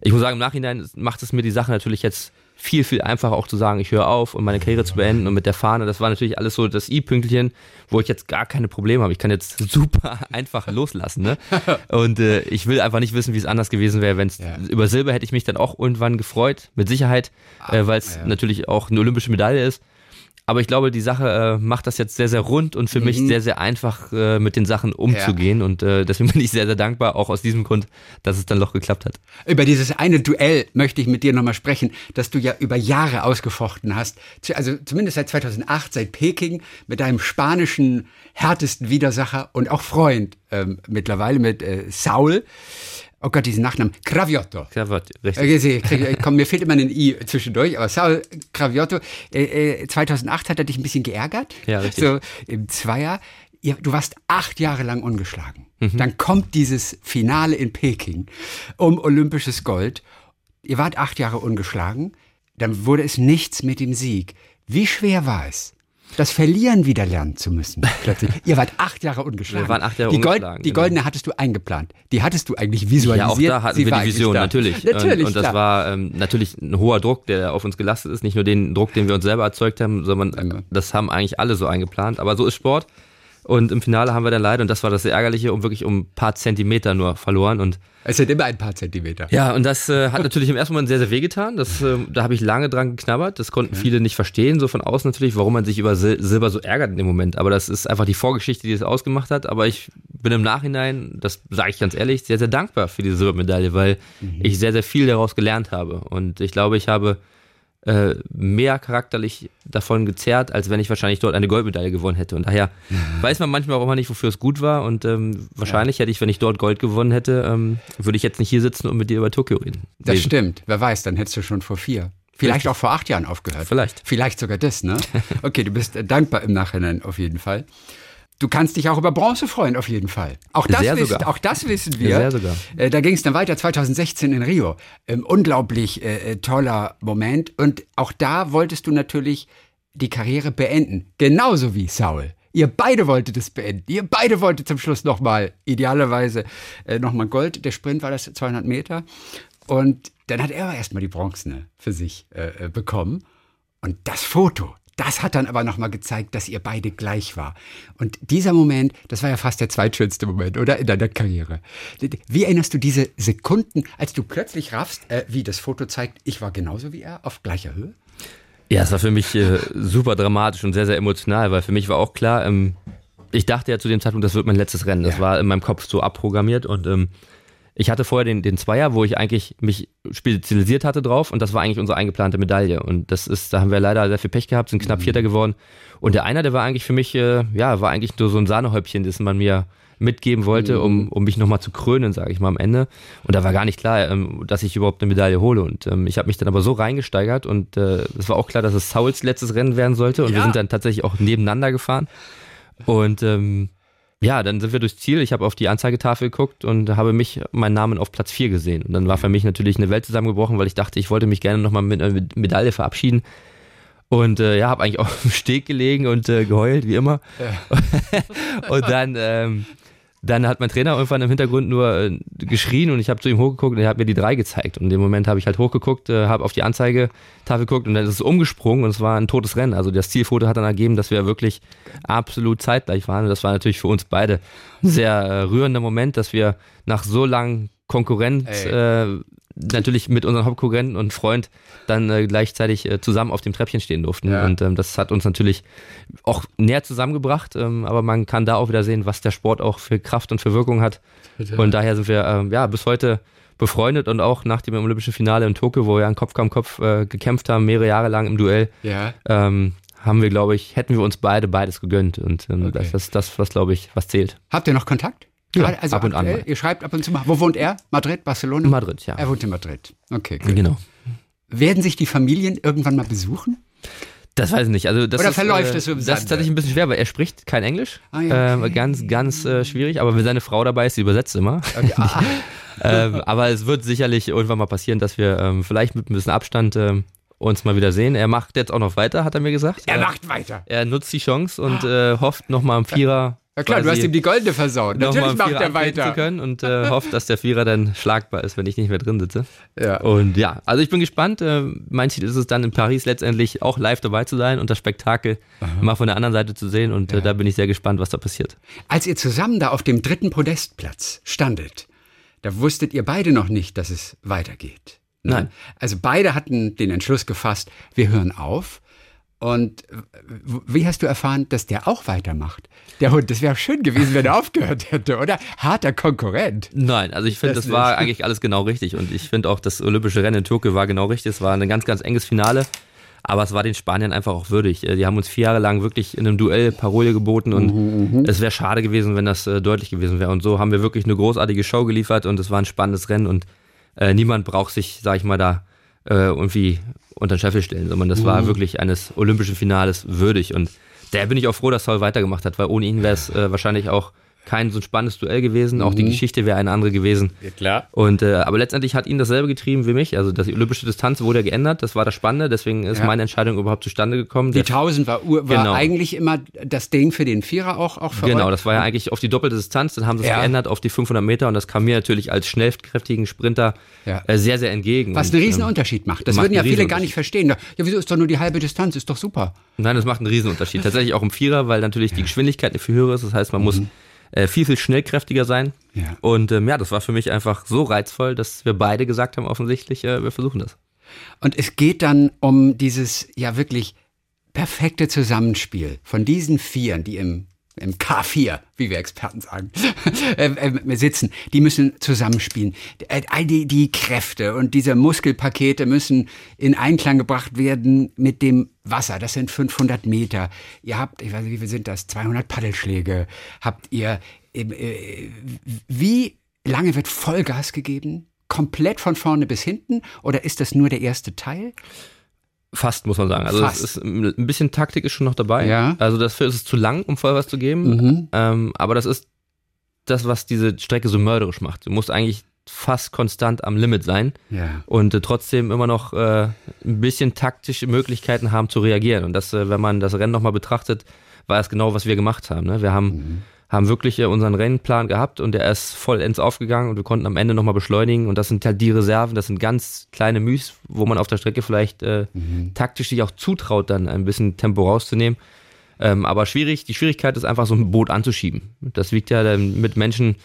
ich muss sagen, im Nachhinein macht es mir die Sache natürlich jetzt viel, viel einfacher auch zu sagen, ich höre auf und meine Karriere zu beenden und mit der Fahne, das war natürlich alles so das I-Pünktchen, wo ich jetzt gar keine Probleme habe. Ich kann jetzt super einfach loslassen. Ne? Und äh, ich will einfach nicht wissen, wie es anders gewesen wäre, wenn es ja. über Silber hätte ich mich dann auch irgendwann gefreut, mit Sicherheit, äh, ah, weil es ja. natürlich auch eine olympische Medaille ist. Aber ich glaube, die Sache äh, macht das jetzt sehr, sehr rund und für mhm. mich sehr, sehr einfach, äh, mit den Sachen umzugehen. Ja. Und äh, deswegen bin ich sehr, sehr dankbar, auch aus diesem Grund, dass es dann doch geklappt hat. Über dieses eine Duell möchte ich mit dir nochmal sprechen, das du ja über Jahre ausgefochten hast. Also zumindest seit 2008, seit Peking, mit deinem spanischen härtesten Widersacher und auch Freund ähm, mittlerweile mit äh, Saul oh Gott, diesen Nachnamen, Craviotto. Craviotto, richtig. Äh, komm, mir fehlt immer ein I zwischendurch, aber Saul Craviotto, äh, 2008 äh, hat er dich ein bisschen geärgert. Ja, richtig. So im Zweier. Du warst acht Jahre lang ungeschlagen. Mhm. Dann kommt dieses Finale in Peking um olympisches Gold. Ihr wart acht Jahre ungeschlagen. Dann wurde es nichts mit dem Sieg. Wie schwer war es? Das Verlieren wieder lernen zu müssen. Plötzlich. Ihr wart acht Jahre ungeschlagen. Wir waren acht Jahre die ungeschlagen. Gold, die goldene genau. hattest du eingeplant. Die hattest du eigentlich visualisiert. Ja, auch da hatten Sie wir die Vision, natürlich. natürlich. Und, und das klar. war ähm, natürlich ein hoher Druck, der auf uns gelastet ist. Nicht nur den Druck, den wir uns selber erzeugt haben, sondern äh, das haben eigentlich alle so eingeplant. Aber so ist Sport. Und im Finale haben wir dann leider, und das war das Ärgerliche, um wirklich um ein paar Zentimeter nur verloren. Und es sind immer ein paar Zentimeter. Ja, und das äh, hat natürlich im ersten Moment sehr, sehr wehgetan. Das, äh, da habe ich lange dran geknabbert. Das konnten okay. viele nicht verstehen, so von außen natürlich, warum man sich über Sil Silber so ärgert in dem Moment. Aber das ist einfach die Vorgeschichte, die es ausgemacht hat. Aber ich bin im Nachhinein, das sage ich ganz ehrlich, sehr, sehr dankbar für diese Silbermedaille, weil mhm. ich sehr, sehr viel daraus gelernt habe. Und ich glaube, ich habe äh, mehr charakterlich davon gezerrt, als wenn ich wahrscheinlich dort eine Goldmedaille gewonnen hätte. Und daher weiß man manchmal auch immer nicht, wofür es gut war. Und ähm, wahrscheinlich ja. hätte ich, wenn ich dort Gold gewonnen hätte, ähm, würde ich jetzt nicht hier sitzen und mit dir über Tokio reden. Das stimmt. Wer weiß, dann hättest du schon vor vier Vielleicht Richtig. auch vor acht Jahren aufgehört. Vielleicht. Vielleicht sogar das, ne? Okay, du bist dankbar im Nachhinein auf jeden Fall. Du kannst dich auch über Bronze freuen, auf jeden Fall. Auch das, Sehr wissen, auch das wissen wir. Sehr sogar. Äh, da ging es dann weiter 2016 in Rio. Ähm, unglaublich äh, äh, toller Moment. Und auch da wolltest du natürlich die Karriere beenden. Genauso wie Saul. Ihr beide wolltet es beenden. Ihr beide wolltet zum Schluss nochmal, idealerweise, äh, nochmal Gold. Der Sprint war das 200 Meter. Und dann hat er erstmal die Bronzene für sich äh, äh, bekommen. Und das Foto, das hat dann aber nochmal gezeigt, dass ihr beide gleich war. Und dieser Moment, das war ja fast der zweitschönste Moment, oder? In deiner Karriere. Wie erinnerst du diese Sekunden, als du plötzlich raffst, äh, wie das Foto zeigt, ich war genauso wie er, auf gleicher Höhe? Ja, es war für mich äh, super dramatisch und sehr, sehr emotional, weil für mich war auch klar, ähm, ich dachte ja zu dem Zeitpunkt, das wird mein letztes Rennen. Das ja. war in meinem Kopf so abprogrammiert und ähm, ich hatte vorher den, den Zweier, wo ich eigentlich mich spezialisiert hatte drauf und das war eigentlich unsere eingeplante Medaille. Und das ist, da haben wir leider sehr viel Pech gehabt, sind knapp mhm. Vierter geworden. Und der Einer, der war eigentlich für mich, äh, ja, war eigentlich nur so ein Sahnehäubchen, das man mir mitgeben wollte, um, mhm. um mich nochmal zu krönen, sage ich mal am Ende. Und da war gar nicht klar, ähm, dass ich überhaupt eine Medaille hole. Und ähm, ich habe mich dann aber so reingesteigert und äh, es war auch klar, dass es Sauls letztes Rennen werden sollte. Und ja. wir sind dann tatsächlich auch nebeneinander gefahren. Und ähm, ja, dann sind wir durchs Ziel. Ich habe auf die Anzeigetafel geguckt und habe mich, meinen Namen auf Platz 4 gesehen. Und dann war für mich natürlich eine Welt zusammengebrochen, weil ich dachte, ich wollte mich gerne nochmal mit einer Medaille verabschieden. Und äh, ja, habe eigentlich auf dem Steg gelegen und äh, geheult, wie immer. Ja. und dann ähm, dann hat mein Trainer irgendwann im Hintergrund nur äh, geschrien und ich habe zu ihm hochgeguckt und er hat mir die drei gezeigt. Und in dem Moment habe ich halt hochgeguckt, äh, habe auf die Anzeigetafel geguckt und dann ist es umgesprungen und es war ein totes Rennen. Also das Zielfoto hat dann ergeben, dass wir wirklich absolut zeitgleich waren. Und das war natürlich für uns beide ein sehr äh, rührender Moment, dass wir nach so langen Konkurrenz äh, natürlich mit unserem Hauptkonkurrenten und Freund dann äh, gleichzeitig äh, zusammen auf dem Treppchen stehen durften. Ja. Und ähm, das hat uns natürlich auch näher zusammengebracht. Ähm, aber man kann da auch wieder sehen, was der Sport auch für Kraft und für Wirkung hat. Bitte. Und daher sind wir ähm, ja bis heute befreundet und auch nach dem Olympischen Finale in Tokio, wo wir an Kopf kam Kopf äh, gekämpft haben, mehrere Jahre lang im Duell, ja. ähm, haben wir, glaube ich, hätten wir uns beide beides gegönnt. Und ähm, okay. das ist das, was, glaube ich, was zählt. Habt ihr noch Kontakt? Ja, also ab und aktuell, an. Ihr schreibt ab und zu mal. Wo wohnt er? Madrid, Barcelona? Madrid, ja. Er wohnt in Madrid. Okay, gut. Genau. Werden sich die Familien irgendwann mal besuchen? Das weiß ich nicht. Also das Oder ist, verläuft äh, es so im Das ist tatsächlich ein bisschen schwer, weil er spricht kein Englisch. Ah, ja, okay. äh, ganz, ganz äh, schwierig. Aber wenn seine Frau dabei ist, sie übersetzt immer. Okay. Ah. ähm, aber es wird sicherlich irgendwann mal passieren, dass wir ähm, vielleicht mit ein bisschen Abstand ähm, uns mal wieder sehen. Er macht jetzt auch noch weiter, hat er mir gesagt. Er macht weiter. Er nutzt die Chance und äh, hofft nochmal am Vierer ja klar, du hast ihm die goldene versaut. Natürlich macht er weiter. Zu können und äh, hofft, dass der Vierer dann schlagbar ist, wenn ich nicht mehr drin sitze. Ja. Und ja, also ich bin gespannt. Äh, mein Ziel ist es dann in Paris letztendlich auch live dabei zu sein und das Spektakel Aha. mal von der anderen Seite zu sehen. Und äh, ja. äh, da bin ich sehr gespannt, was da passiert. Als ihr zusammen da auf dem dritten Podestplatz standet, da wusstet ihr beide noch nicht, dass es weitergeht. Ne? Nein. Also beide hatten den Entschluss gefasst, wir hören auf. Und wie hast du erfahren, dass der auch weitermacht? Der Hund, das wäre schön gewesen, wenn er aufgehört hätte, oder? Harter Konkurrent. Nein, also ich finde, das, das war eigentlich alles genau richtig. Und ich finde auch, das olympische Rennen in Tokio war genau richtig. Es war ein ganz, ganz enges Finale. Aber es war den Spaniern einfach auch würdig. Äh, die haben uns vier Jahre lang wirklich in einem Duell Parole geboten und mhm, es wäre schade gewesen, wenn das äh, deutlich gewesen wäre. Und so haben wir wirklich eine großartige Show geliefert und es war ein spannendes Rennen und äh, niemand braucht sich, sag ich mal, da äh, irgendwie unter den Scheffel stellen, sondern das mhm. war wirklich eines olympischen Finales würdig. Und da bin ich auch froh, dass Saul weitergemacht hat, weil ohne ihn wäre es äh, wahrscheinlich auch kein so ein spannendes Duell gewesen. Auch die mhm. Geschichte wäre eine andere gewesen. Ja, klar. Und, äh, aber letztendlich hat ihn dasselbe getrieben wie mich. Also die olympische Distanz wurde ja geändert. Das war das Spannende. Deswegen ist ja. meine Entscheidung überhaupt zustande gekommen. Die 1000 war, war genau. eigentlich immer das Ding für den Vierer auch, auch für Genau, euch. das war ja eigentlich auf die doppelte Distanz. Dann haben sie es ja. geändert auf die 500 Meter. Und das kam mir natürlich als schnellkräftigen Sprinter ja. äh, sehr, sehr entgegen. Was einen Riesenunterschied ähm, macht. Das macht würden ja viele gar nicht verstehen. Ja, wieso ist doch nur die halbe Distanz? Ist doch super. Nein, das macht einen Riesenunterschied. Tatsächlich auch im Vierer, weil natürlich die Geschwindigkeit eine viel höhere ist. Das heißt, man mhm. Äh, viel, viel schnellkräftiger sein. Ja. Und ähm, ja, das war für mich einfach so reizvoll, dass wir beide gesagt haben, offensichtlich, äh, wir versuchen das. Und es geht dann um dieses ja wirklich perfekte Zusammenspiel von diesen Vieren, die im im K4, wie wir Experten sagen, äh, äh, sitzen, die müssen zusammenspielen. Äh, all die, die Kräfte und diese Muskelpakete müssen in Einklang gebracht werden mit dem Wasser. Das sind 500 Meter. Ihr habt, ich weiß nicht, wie viel sind das? 200 Paddelschläge. Habt ihr, wie lange wird Vollgas gegeben? Komplett von vorne bis hinten? Oder ist das nur der erste Teil? Fast, muss man sagen. Also Fast. ist ein bisschen Taktik ist schon noch dabei. Ja. Also dafür ist es zu lang, um Vollgas zu geben. Mhm. Ähm, aber das ist das, was diese Strecke so mörderisch macht. Du musst eigentlich fast konstant am Limit sein Ja. und äh, trotzdem immer noch äh, ein bisschen taktische Möglichkeiten haben zu reagieren. Und das, äh, wenn man das Rennen nochmal betrachtet, war es genau, was wir gemacht haben. Ne? Wir haben, Mhm. Haben wirklich äh, unseren Rennplan gehabt und der ist vollends aufgegangen und wir konnten am Ende nochmal beschleunigen. Und das sind halt die Reserven, das sind ganz kleine Müs, wo man auf der Strecke vielleicht äh, Mhm. taktisch sich auch zutraut, dann ein bisschen Tempo rauszunehmen. Ähm, aber schwierig, die Schwierigkeit ist einfach so ein Boot anzuschieben. Das wiegt ja dann mit Menschen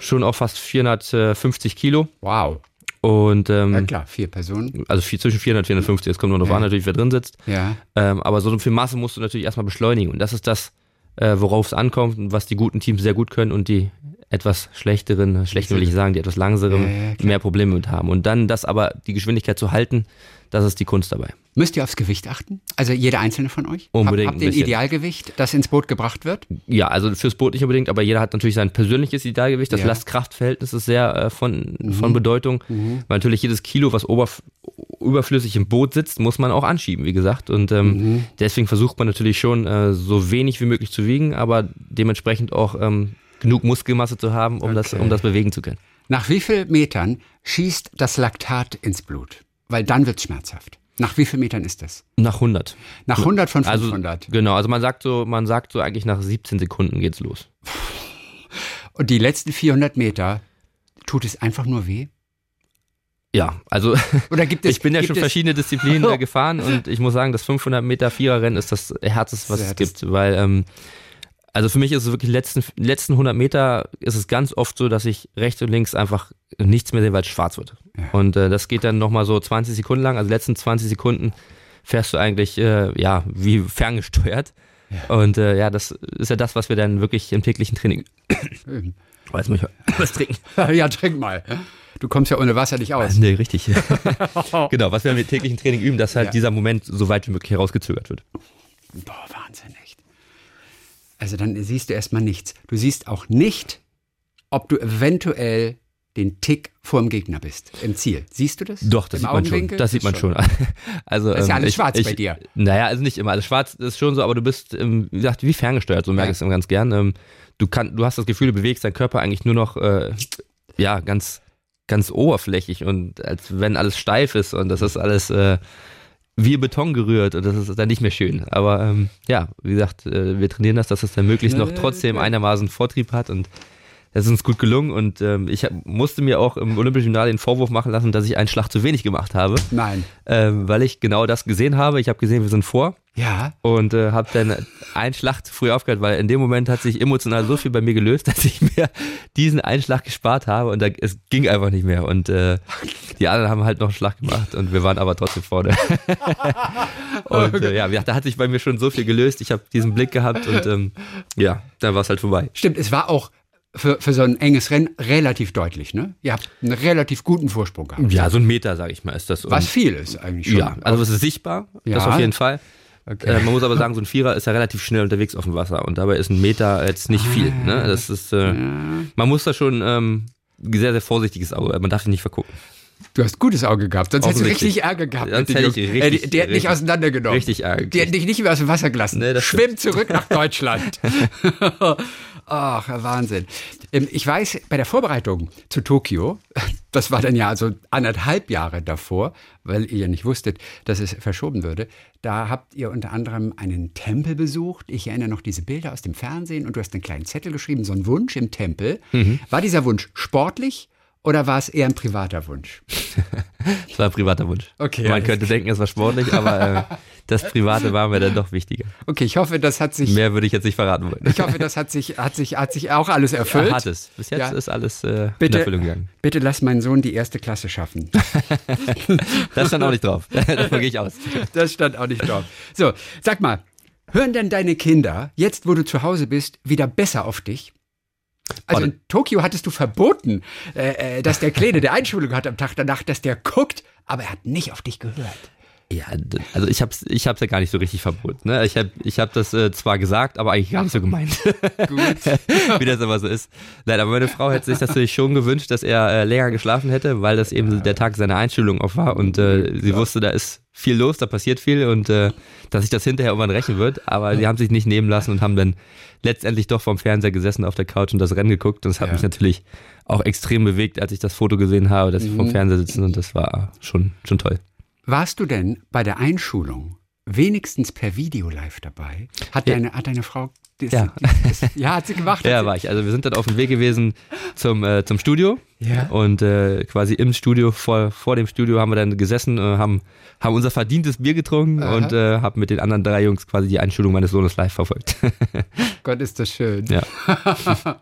schon auch fast 450 Kilo. Wow. Und ähm, Ja klar, vier Personen. also viel, zwischen 400 und 450, jetzt kommt nur noch Ja. an, natürlich, wer drin sitzt. Ja. Ähm, aber so viel Masse musst du natürlich erstmal beschleunigen. Und das ist das, äh, worauf es ankommt und was die guten Teams sehr gut können und die etwas schlechteren, schlechten will ich sagen, die etwas langsameren, Ja, ja, mehr Probleme mit haben. Und dann das aber, die Geschwindigkeit zu halten, das ist die Kunst dabei. Müsst ihr aufs Gewicht achten? Also jeder einzelne von euch? Unbedingt Hab, habt ihr ein. Idealgewicht, das ins Boot gebracht wird? Ja, also fürs Boot nicht unbedingt, aber jeder hat natürlich sein persönliches Idealgewicht. Das Ja. Mhm. Last-Kraft-Verhältnis ist sehr äh, von, von Bedeutung, weil natürlich jedes Kilo, was oberf überflüssig im Boot sitzt, muss man auch anschieben, wie gesagt. Und ähm, Mhm. deswegen versucht man natürlich schon, äh, so wenig wie möglich zu wiegen, aber dementsprechend auch ähm, genug Muskelmasse zu haben, um, das, Okay. um das bewegen zu können. Nach wie viel Metern schießt das Laktat ins Blut? Weil dann wird es schmerzhaft. Nach wie viel Metern ist das? Nach 100. Nach 100 von Also 500. genau, also man sagt so, man sagt so eigentlich nach 17 Sekunden geht's los. Und die letzten 400 Meter, tut es einfach nur weh? Ja, also Oder gibt es ich bin ja schon verschiedene Disziplinen gefahren und ich muss sagen, das 500 Meter Viererrennen ist das härteste, was Das es gibt, weil ähm, also für mich ist es wirklich die letzten letzten 100 Meter ist es ganz oft so, dass ich rechts und links einfach nichts mehr sehe, weil es schwarz wird. Ja. Und äh, das geht dann nochmal so 20 Sekunden lang, also die letzten 20 Sekunden fährst du eigentlich äh, ja wie ferngesteuert. Und äh, ja, das ist ja das, was wir dann wirklich im täglichen Training. Üben. Oh, ich was trinken. ja, trink mal. Du kommst ja ohne Wasser nicht aus. Nee, richtig. genau, was wir im täglichen Training üben, dass halt Ja. dieser Moment so weit wie möglich herausgezögert wird. Boah, Wahnsinn, echt. Also dann siehst du erstmal nichts. Du siehst auch nicht, ob du eventuell den Tick vorm Gegner bist, im Ziel. Siehst du das? Doch, das Im sieht man schon. Das sieht man schon. Also, Das ist ja ähm, alles ich, schwarz ich, bei dir. Naja, also nicht immer alles schwarz ist schon so, aber du bist, wie gesagt, wie ferngesteuert, so merke Ja. ich es immer ganz gern. Ähm, du, kann, du hast das Gefühl, du bewegst deinen Körper eigentlich nur noch, äh, ja, ganz, ganz oberflächlich und als wenn alles steif ist und das ist alles äh, wie Beton gerührt und das ist dann nicht mehr schön. Aber ähm, ja, wie gesagt, äh, wir trainieren das, dass es dann möglichst noch trotzdem einigermaßen Vortrieb hat und das ist uns gut gelungen und ähm, ich hab, musste mir auch im Olympischen Finale den Vorwurf machen lassen, dass ich einen Schlag zu wenig gemacht habe, Nein. ähm, weil ich genau das gesehen habe. Ich habe gesehen, wir sind vor Ja. und äh, habe dann einen Schlag zu früh aufgehört, weil in dem Moment hat sich emotional so viel bei mir gelöst, dass ich mir diesen einen Schlag gespart habe und da, es ging einfach nicht mehr und äh, die anderen haben halt noch einen Schlag gemacht und wir waren aber trotzdem vorne. und äh, ja, da hat sich bei mir schon so viel gelöst. Ich habe diesen Blick gehabt und ähm, ja, dann war es halt vorbei. Stimmt, es war auch für, für so ein enges Rennen relativ deutlich, ne? Ihr habt einen relativ guten Vorsprung gehabt. Ja, so ein Meter, sage ich mal, ist das. Was viel ist eigentlich schon. Ja, also es ist sichtbar, Ja. das auf jeden Fall. Okay. Äh, man muss aber sagen, so ein Vierer ist ja relativ schnell unterwegs auf dem Wasser und dabei ist ein Meter jetzt nicht viel. Ne? Das ist, äh, man muss da schon ähm, sehr, sehr vorsichtiges Auge, man darf sich nicht vergucken. Du hast gutes Auge gehabt, sonst hättest du richtig Ärger gehabt. Sonst hätte ich richtig- äh, die, die hat dich auseinandergenommen. richtig Ärger Die hat dich nicht mehr aus dem Wasser gelassen. Nee, Schwimm zurück nach Deutschland. Ach, Wahnsinn. Ähm, Ich weiß, bei der Vorbereitung zu Tokio, das war dann ja also anderthalb Jahre davor, weil ihr ja nicht wusstet, dass es verschoben würde, da habt ihr unter anderem einen Tempel besucht. Ich erinnere noch diese Bilder aus dem Fernsehen und du hast einen kleinen Zettel geschrieben, so einen Wunsch im Tempel. Mhm. War dieser Wunsch sportlich oder war es eher ein privater Wunsch? Das war ein privater Wunsch. Okay, Man könnte denken, es war sportlich, aber äh, das Private war mir dann doch wichtiger. Okay, ich hoffe, das hat sich, Mehr würde ich jetzt nicht verraten wollen. ich hoffe, das hat sich, hat sich, hat sich auch alles erfüllt. Hat es. Bis jetzt Ja. ist alles äh, in Bitte, Erfüllung gegangen. bitte lass meinen Sohn die erste Klasse schaffen. Das stand auch nicht drauf. Davon gehe ich aus. Das stand auch nicht drauf. So, sag mal, hören denn deine Kinder, jetzt wo du zu Hause bist, wieder besser auf dich? Also in Tokio hattest du verboten, äh, äh, dass der Kleine, der Einschulung hat am Tag danach, dass der guckt, aber er hat nicht auf dich gehört. Ja, also ich hab's, ich hab's ja gar nicht so richtig verboten. Ne? Ich habe ich hab das äh, zwar gesagt, aber eigentlich gar nicht so gemeint. Gut. Wie das immer so ist. Nein, aber meine Frau hätte sich das natürlich schon gewünscht, dass er äh, länger geschlafen hätte, weil das eben der Tag seiner Einstellung auf war und äh, sie ja. wusste, da ist viel los, da passiert viel und äh, dass sich das hinterher irgendwann rächen wird. Aber sie haben sich nicht nehmen lassen und haben dann letztendlich doch vom Fernseher gesessen auf der Couch und das Rennen geguckt. Und das hat ja. mich natürlich auch extrem bewegt, als ich das Foto gesehen habe, dass sie vom mhm. Fernseher sitzen und das war schon, schon toll. Warst du denn bei der Einschulung wenigstens per Video live dabei? Hat, ja. deine, hat deine Frau das, ja. Das, ja, hat sie gemacht. ja, war ich. Also wir sind dann auf dem Weg gewesen zum, äh, zum Studio. Ja. Und äh, quasi im Studio, vor, vor dem Studio haben wir dann gesessen, äh, haben, haben unser verdientes Bier getrunken Aha. und äh, haben mit den anderen drei Jungs quasi die Einschulung meines Sohnes live verfolgt. Gott, ist das schön. Ja.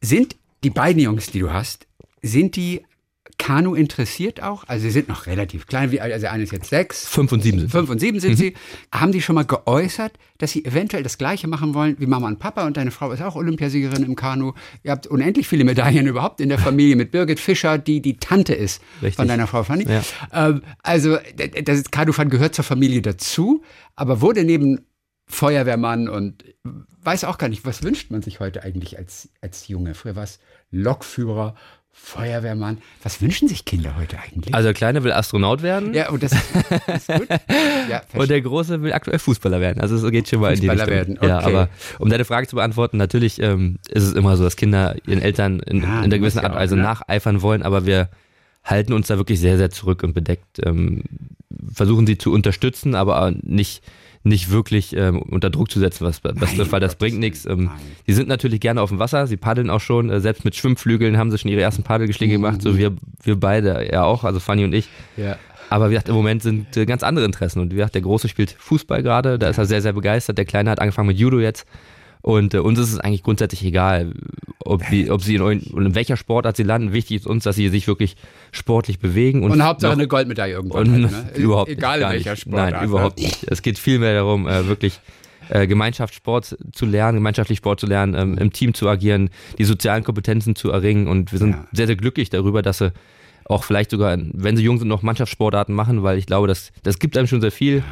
sind die beiden Jungs, die du hast, sind die Kanu interessiert auch? Also sie sind noch relativ klein, wie also einer ist jetzt sechs. Fünf und sieben sind Fünf und sieben sind mhm. sie. Haben die schon mal geäußert, dass sie eventuell das Gleiche machen wollen wie Mama und Papa und deine Frau ist auch Olympiasiegerin im Kanu. Ihr habt unendlich viele Medaillen überhaupt in der Familie mit Birgit Fischer, die die Tante ist Richtig. von deiner Frau Fanny. Ja. Ähm, also das Kanufahren gehört zur Familie dazu, aber wurde neben Feuerwehrmann und weiß auch gar nicht, was wünscht man sich heute eigentlich als, als Junge? Früher war es Lokführer Feuerwehrmann. Was wünschen sich Kinder heute eigentlich? Also der Kleine will Astronaut werden. Ja, und das ist gut. Ja, und der Große will aktuell Fußballer werden. Also es geht schon mal Fußballer in die Richtung. Werden. Okay. Ja, aber um deine Frage zu beantworten, natürlich ähm, ist es immer so, dass Kinder ihren Eltern in, ja, in der gewissen Art Weise ne? nacheifern wollen, aber wir halten uns da wirklich sehr, sehr zurück und bedeckt. Ähm, versuchen sie zu unterstützen, aber nicht nicht wirklich ähm, unter Druck zu setzen, was, was Nein, weil das bringt nichts. Ähm, die sind natürlich gerne auf dem Wasser, sie paddeln auch schon, äh, selbst mit Schwimmflügeln haben sie schon ihre ersten Paddelgeschläge mhm. gemacht, so wir, wir beide ja auch, also Fanny und ich. Ja. Aber wie gesagt, im Moment sind äh, ganz andere Interessen und wie gesagt, der Große spielt Fußball gerade, da ist er sehr, sehr begeistert, der Kleine hat angefangen mit Judo jetzt und äh, uns ist es eigentlich grundsätzlich egal, ob, die, ob sie in, in, welcher Sportart sie landen. Wichtig ist uns, dass sie sich wirklich sportlich bewegen. Und, und Hauptsache noch, eine Goldmedaille irgendwann. Und, halt, ne? Überhaupt Egal in welcher Sportart. Nein, überhaupt nicht. Es geht vielmehr darum, äh, wirklich äh, Gemeinschaftssport zu lernen, gemeinschaftlich Sport zu lernen, ähm, im Team zu agieren, die sozialen Kompetenzen zu erringen. Und wir sind ja. sehr, sehr glücklich darüber, dass sie auch vielleicht sogar, wenn sie jung sind, noch Mannschaftssportarten machen, weil ich glaube, das, das gibt einem schon sehr viel.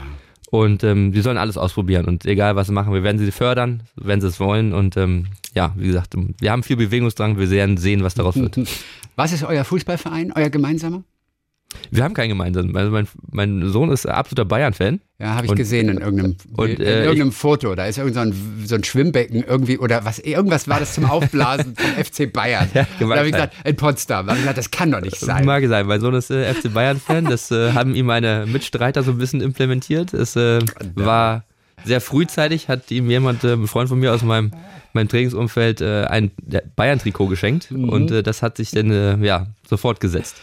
Und ähm, sie sollen alles ausprobieren und egal was sie machen, wir werden sie fördern, wenn sie es wollen. Und ähm, ja, wie gesagt, wir haben viel Bewegungsdrang, wir werden sehen, was daraus wird. Was ist euer Fußballverein, euer gemeinsamer? Wir haben keinen gemeinsamen. Also mein, mein Sohn ist absoluter Bayern-Fan. Ja, habe ich und, gesehen in irgendeinem, und, in äh, irgendeinem ich, Foto. Da ist irgend so ein, so ein, Schwimmbecken irgendwie oder was irgendwas war das zum Aufblasen vom FC Bayern. Ja, da habe ich gesagt, in Potsdam. Da habe ich gesagt, das kann doch nicht sein. Mag sein. Mein Sohn ist äh, FC Bayern-Fan. Das äh, haben ihm meine Mitstreiter so ein bisschen implementiert. Es äh, war sehr frühzeitig, hat ihm jemand, äh, ein Freund von mir aus meinem, meinem Trainingsumfeld, ein Bayern-Trikot geschenkt. Mhm. Und das hat sich dann ja sofort gesetzt.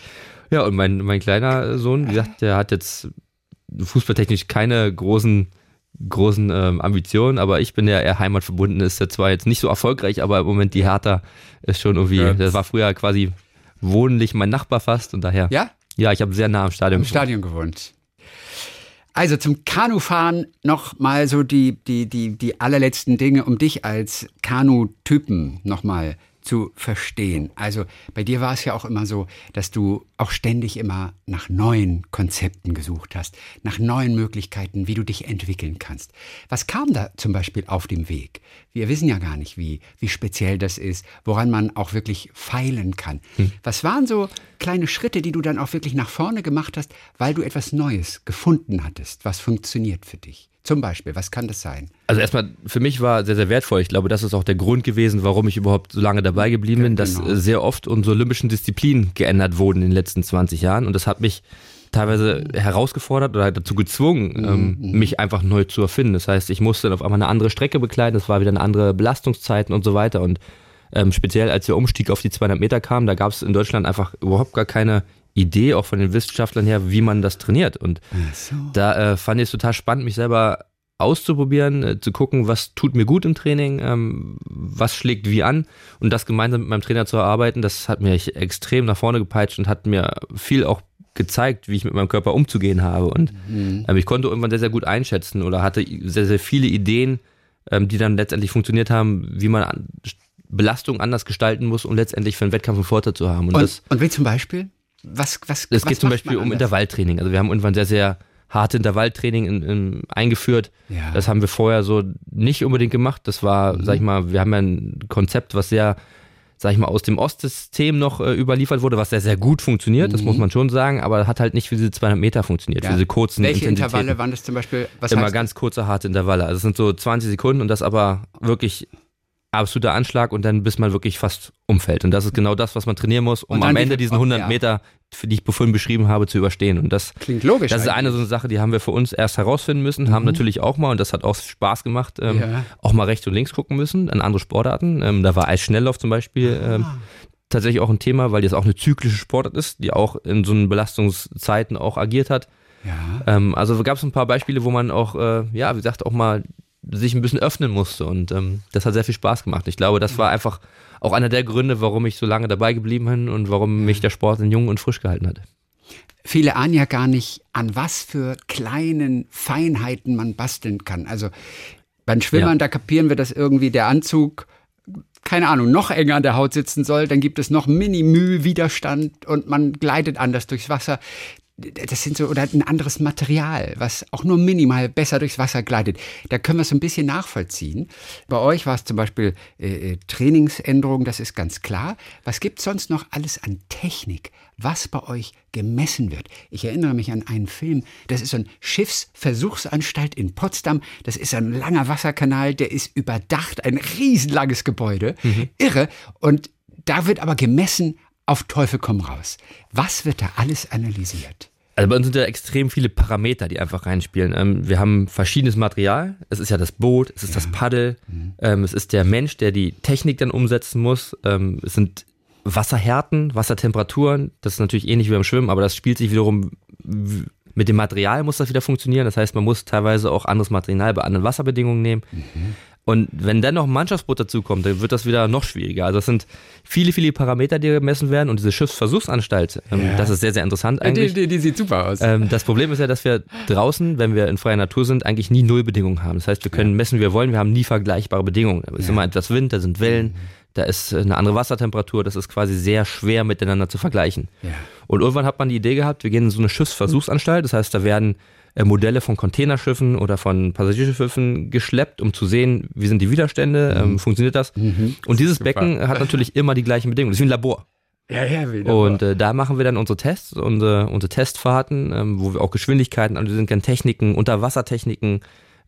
Ja, und mein, mein kleiner Sohn, wie gesagt, der hat jetzt fußballtechnisch keine großen großen ähm, Ambitionen, aber ich bin ja eher heimatverbunden, ist ja zwar jetzt nicht so erfolgreich, aber im Moment die Hertha ist schon irgendwie, ja. das war früher quasi wohnlich mein Nachbar fast und daher. Ja? Ja, ich habe sehr nah am Stadion gewohnt. Stadion gewohnt. Also zum Kanufahren noch mal so die, die, die, die allerletzten Dinge, um dich als Kanu-Typen noch mal zu verstehen. Also bei dir war es ja auch immer so, dass du auch ständig immer nach neuen Konzepten gesucht hast, nach neuen Möglichkeiten, wie du dich entwickeln kannst. Was kam da zum Beispiel auf dem Weg? Wir wissen ja gar nicht, wie, wie speziell das ist, woran man auch wirklich feilen kann. Hm. Was waren so kleine Schritte, die du dann auch wirklich nach vorne gemacht hast, weil du etwas Neues gefunden hattest, was funktioniert für dich? Zum Beispiel, was kann das sein? Also erstmal, für mich war sehr, sehr wertvoll. Ich glaube, das ist auch der Grund gewesen, warum ich überhaupt so lange dabei geblieben bin, dass genau. sehr oft unsere olympischen Disziplinen geändert wurden in den letzten 20 Jahren. Und das hat mich teilweise herausgefordert oder dazu gezwungen, mhm. ähm, mhm. mich einfach neu zu erfinden. Das heißt, ich musste dann auf einmal eine andere Strecke bekleiden, das war wieder eine andere Belastungszeiten und so weiter. Und ähm, speziell als der Umstieg auf die 200 Meter kam, da gab es in Deutschland einfach überhaupt gar keine Idee, auch von den Wissenschaftlern her, wie man das trainiert. Und so. da äh, fand ich es total spannend, mich selber auszuprobieren, äh, zu gucken, was tut mir gut im Training, ähm, was schlägt wie an und das gemeinsam mit meinem Trainer zu erarbeiten, das hat mich extrem nach vorne gepeitscht und hat mir viel auch gezeigt, wie ich mit meinem Körper umzugehen habe. Und mhm. ähm, ich konnte irgendwann sehr, sehr gut einschätzen oder hatte sehr, sehr viele Ideen, ähm, die dann letztendlich funktioniert haben, wie man an Belastung anders gestalten muss, um letztendlich für einen Wettkampf einen Vorteil zu haben. Und, und, und wie zum Beispiel? Was, was, es geht zum Beispiel um Intervalltraining. Also wir haben irgendwann sehr, sehr harte Intervalltraining in, in, eingeführt. Ja. Das haben wir vorher so nicht unbedingt gemacht. Das war, mhm. sag ich mal, wir haben ja ein Konzept, was sehr sag ich mal, aus dem Ostsystem noch äh, überliefert wurde, was sehr, sehr gut funktioniert, mhm. das muss man schon sagen, aber hat halt nicht für diese 200 Meter funktioniert, ja. für diese kurzen Welche Intervalle waren das zum Beispiel? Was Immer ganz kurze, harte Intervalle. Also es sind so 20 Sekunden und das aber wirklich absoluter Anschlag und dann bis man wirklich fast umfällt. Und das ist genau das, was man trainieren muss, um am Ende diesen 100 ja. Meter, für die ich vorhin beschrieben habe, zu überstehen. Und das klingt logisch. Das ist eine so eine Sache, die haben wir für uns erst herausfinden müssen, mhm. haben natürlich auch mal, und das hat auch Spaß gemacht, ähm, ja. auch mal rechts und links gucken müssen an andere Sportarten. Ähm, da war Eisschnelllauf zum Beispiel. Ah. Ähm, tatsächlich auch ein Thema, weil das auch eine zyklische Sportart ist, die auch in so einen Belastungszeiten auch agiert hat. Ja. Ähm, also gab es ein paar Beispiele, wo man auch, äh, ja, wie gesagt, auch mal sich ein bisschen öffnen musste. Und ähm, das hat sehr viel Spaß gemacht. Ich glaube, das war einfach auch einer der Gründe, warum ich so lange dabei geblieben bin und warum mich der Sport in jung und frisch gehalten hat. Viele ahnen ja gar nicht, an was für kleinen Feinheiten man basteln kann. Also beim Schwimmern, ja. da kapieren wir, dass irgendwie der Anzug keine Ahnung, noch enger an der Haut sitzen soll, dann gibt es noch Mini-Mühe-Widerstand und man gleitet anders durchs Wasser das sind so, oder ein anderes Material, was auch nur minimal besser durchs Wasser gleitet. Da können wir es ein bisschen nachvollziehen. Bei euch war es zum Beispiel äh, äh Trainingsänderungen, das ist ganz klar. Was gibt es sonst noch alles an Technik, was bei euch gemessen wird? Ich erinnere mich an einen Film, das ist so ein Schiffsversuchsanstalt in Potsdam. Das ist ein langer Wasserkanal, der ist überdacht, ein riesenlanges Gebäude. Mhm. Irre. Und da wird aber gemessen auf Teufel komm raus. Was wird da alles analysiert? Also bei uns sind ja extrem viele Parameter, die einfach reinspielen. Ähm, wir haben verschiedenes Material. Es ist ja das Boot, es ist ja. das Paddel, mhm. ähm, es ist der Mensch, der die Technik dann umsetzen muss. Ähm, es sind Wasserhärten, Wassertemperaturen. Das ist natürlich ähnlich wie beim Schwimmen, aber das spielt sich wiederum mit dem Material muss das wieder funktionieren. Das heißt, man muss teilweise auch anderes Material bei anderen Wasserbedingungen nehmen. Mhm. Und wenn dann noch ein Mannschaftsboot dazukommt, dann wird das wieder noch schwieriger. Also es sind viele, viele Parameter, die gemessen werden und diese Schiffsversuchsanstalt, ähm, ja. das ist sehr, sehr interessant eigentlich. Die, die, die sieht super aus. Ähm, das Problem ist ja, dass wir draußen, wenn wir in freier Natur sind, eigentlich nie Nullbedingungen haben. Das heißt, wir können ja. messen, wie wir wollen, wir haben nie vergleichbare Bedingungen. Da ist ja. immer etwas Wind, da sind Wellen, mhm. da ist eine andere Wassertemperatur, das ist quasi sehr schwer miteinander zu vergleichen. Ja. Und irgendwann hat man die Idee gehabt, wir gehen in so eine Schiffsversuchsanstalt, das heißt, da werden Modelle von Containerschiffen oder von Passagierschiffen geschleppt, um zu sehen, wie sind die Widerstände, ähm, mhm. funktioniert das. Mhm. Und dieses Super. Becken hat natürlich immer die gleichen Bedingungen. Das ist wie ein Labor. Ja, ja, wieder. Und äh, da machen wir dann unsere Tests, unsere, unsere Testfahrten, ähm, wo wir auch Geschwindigkeiten analysieren können, Techniken, Unterwassertechniken,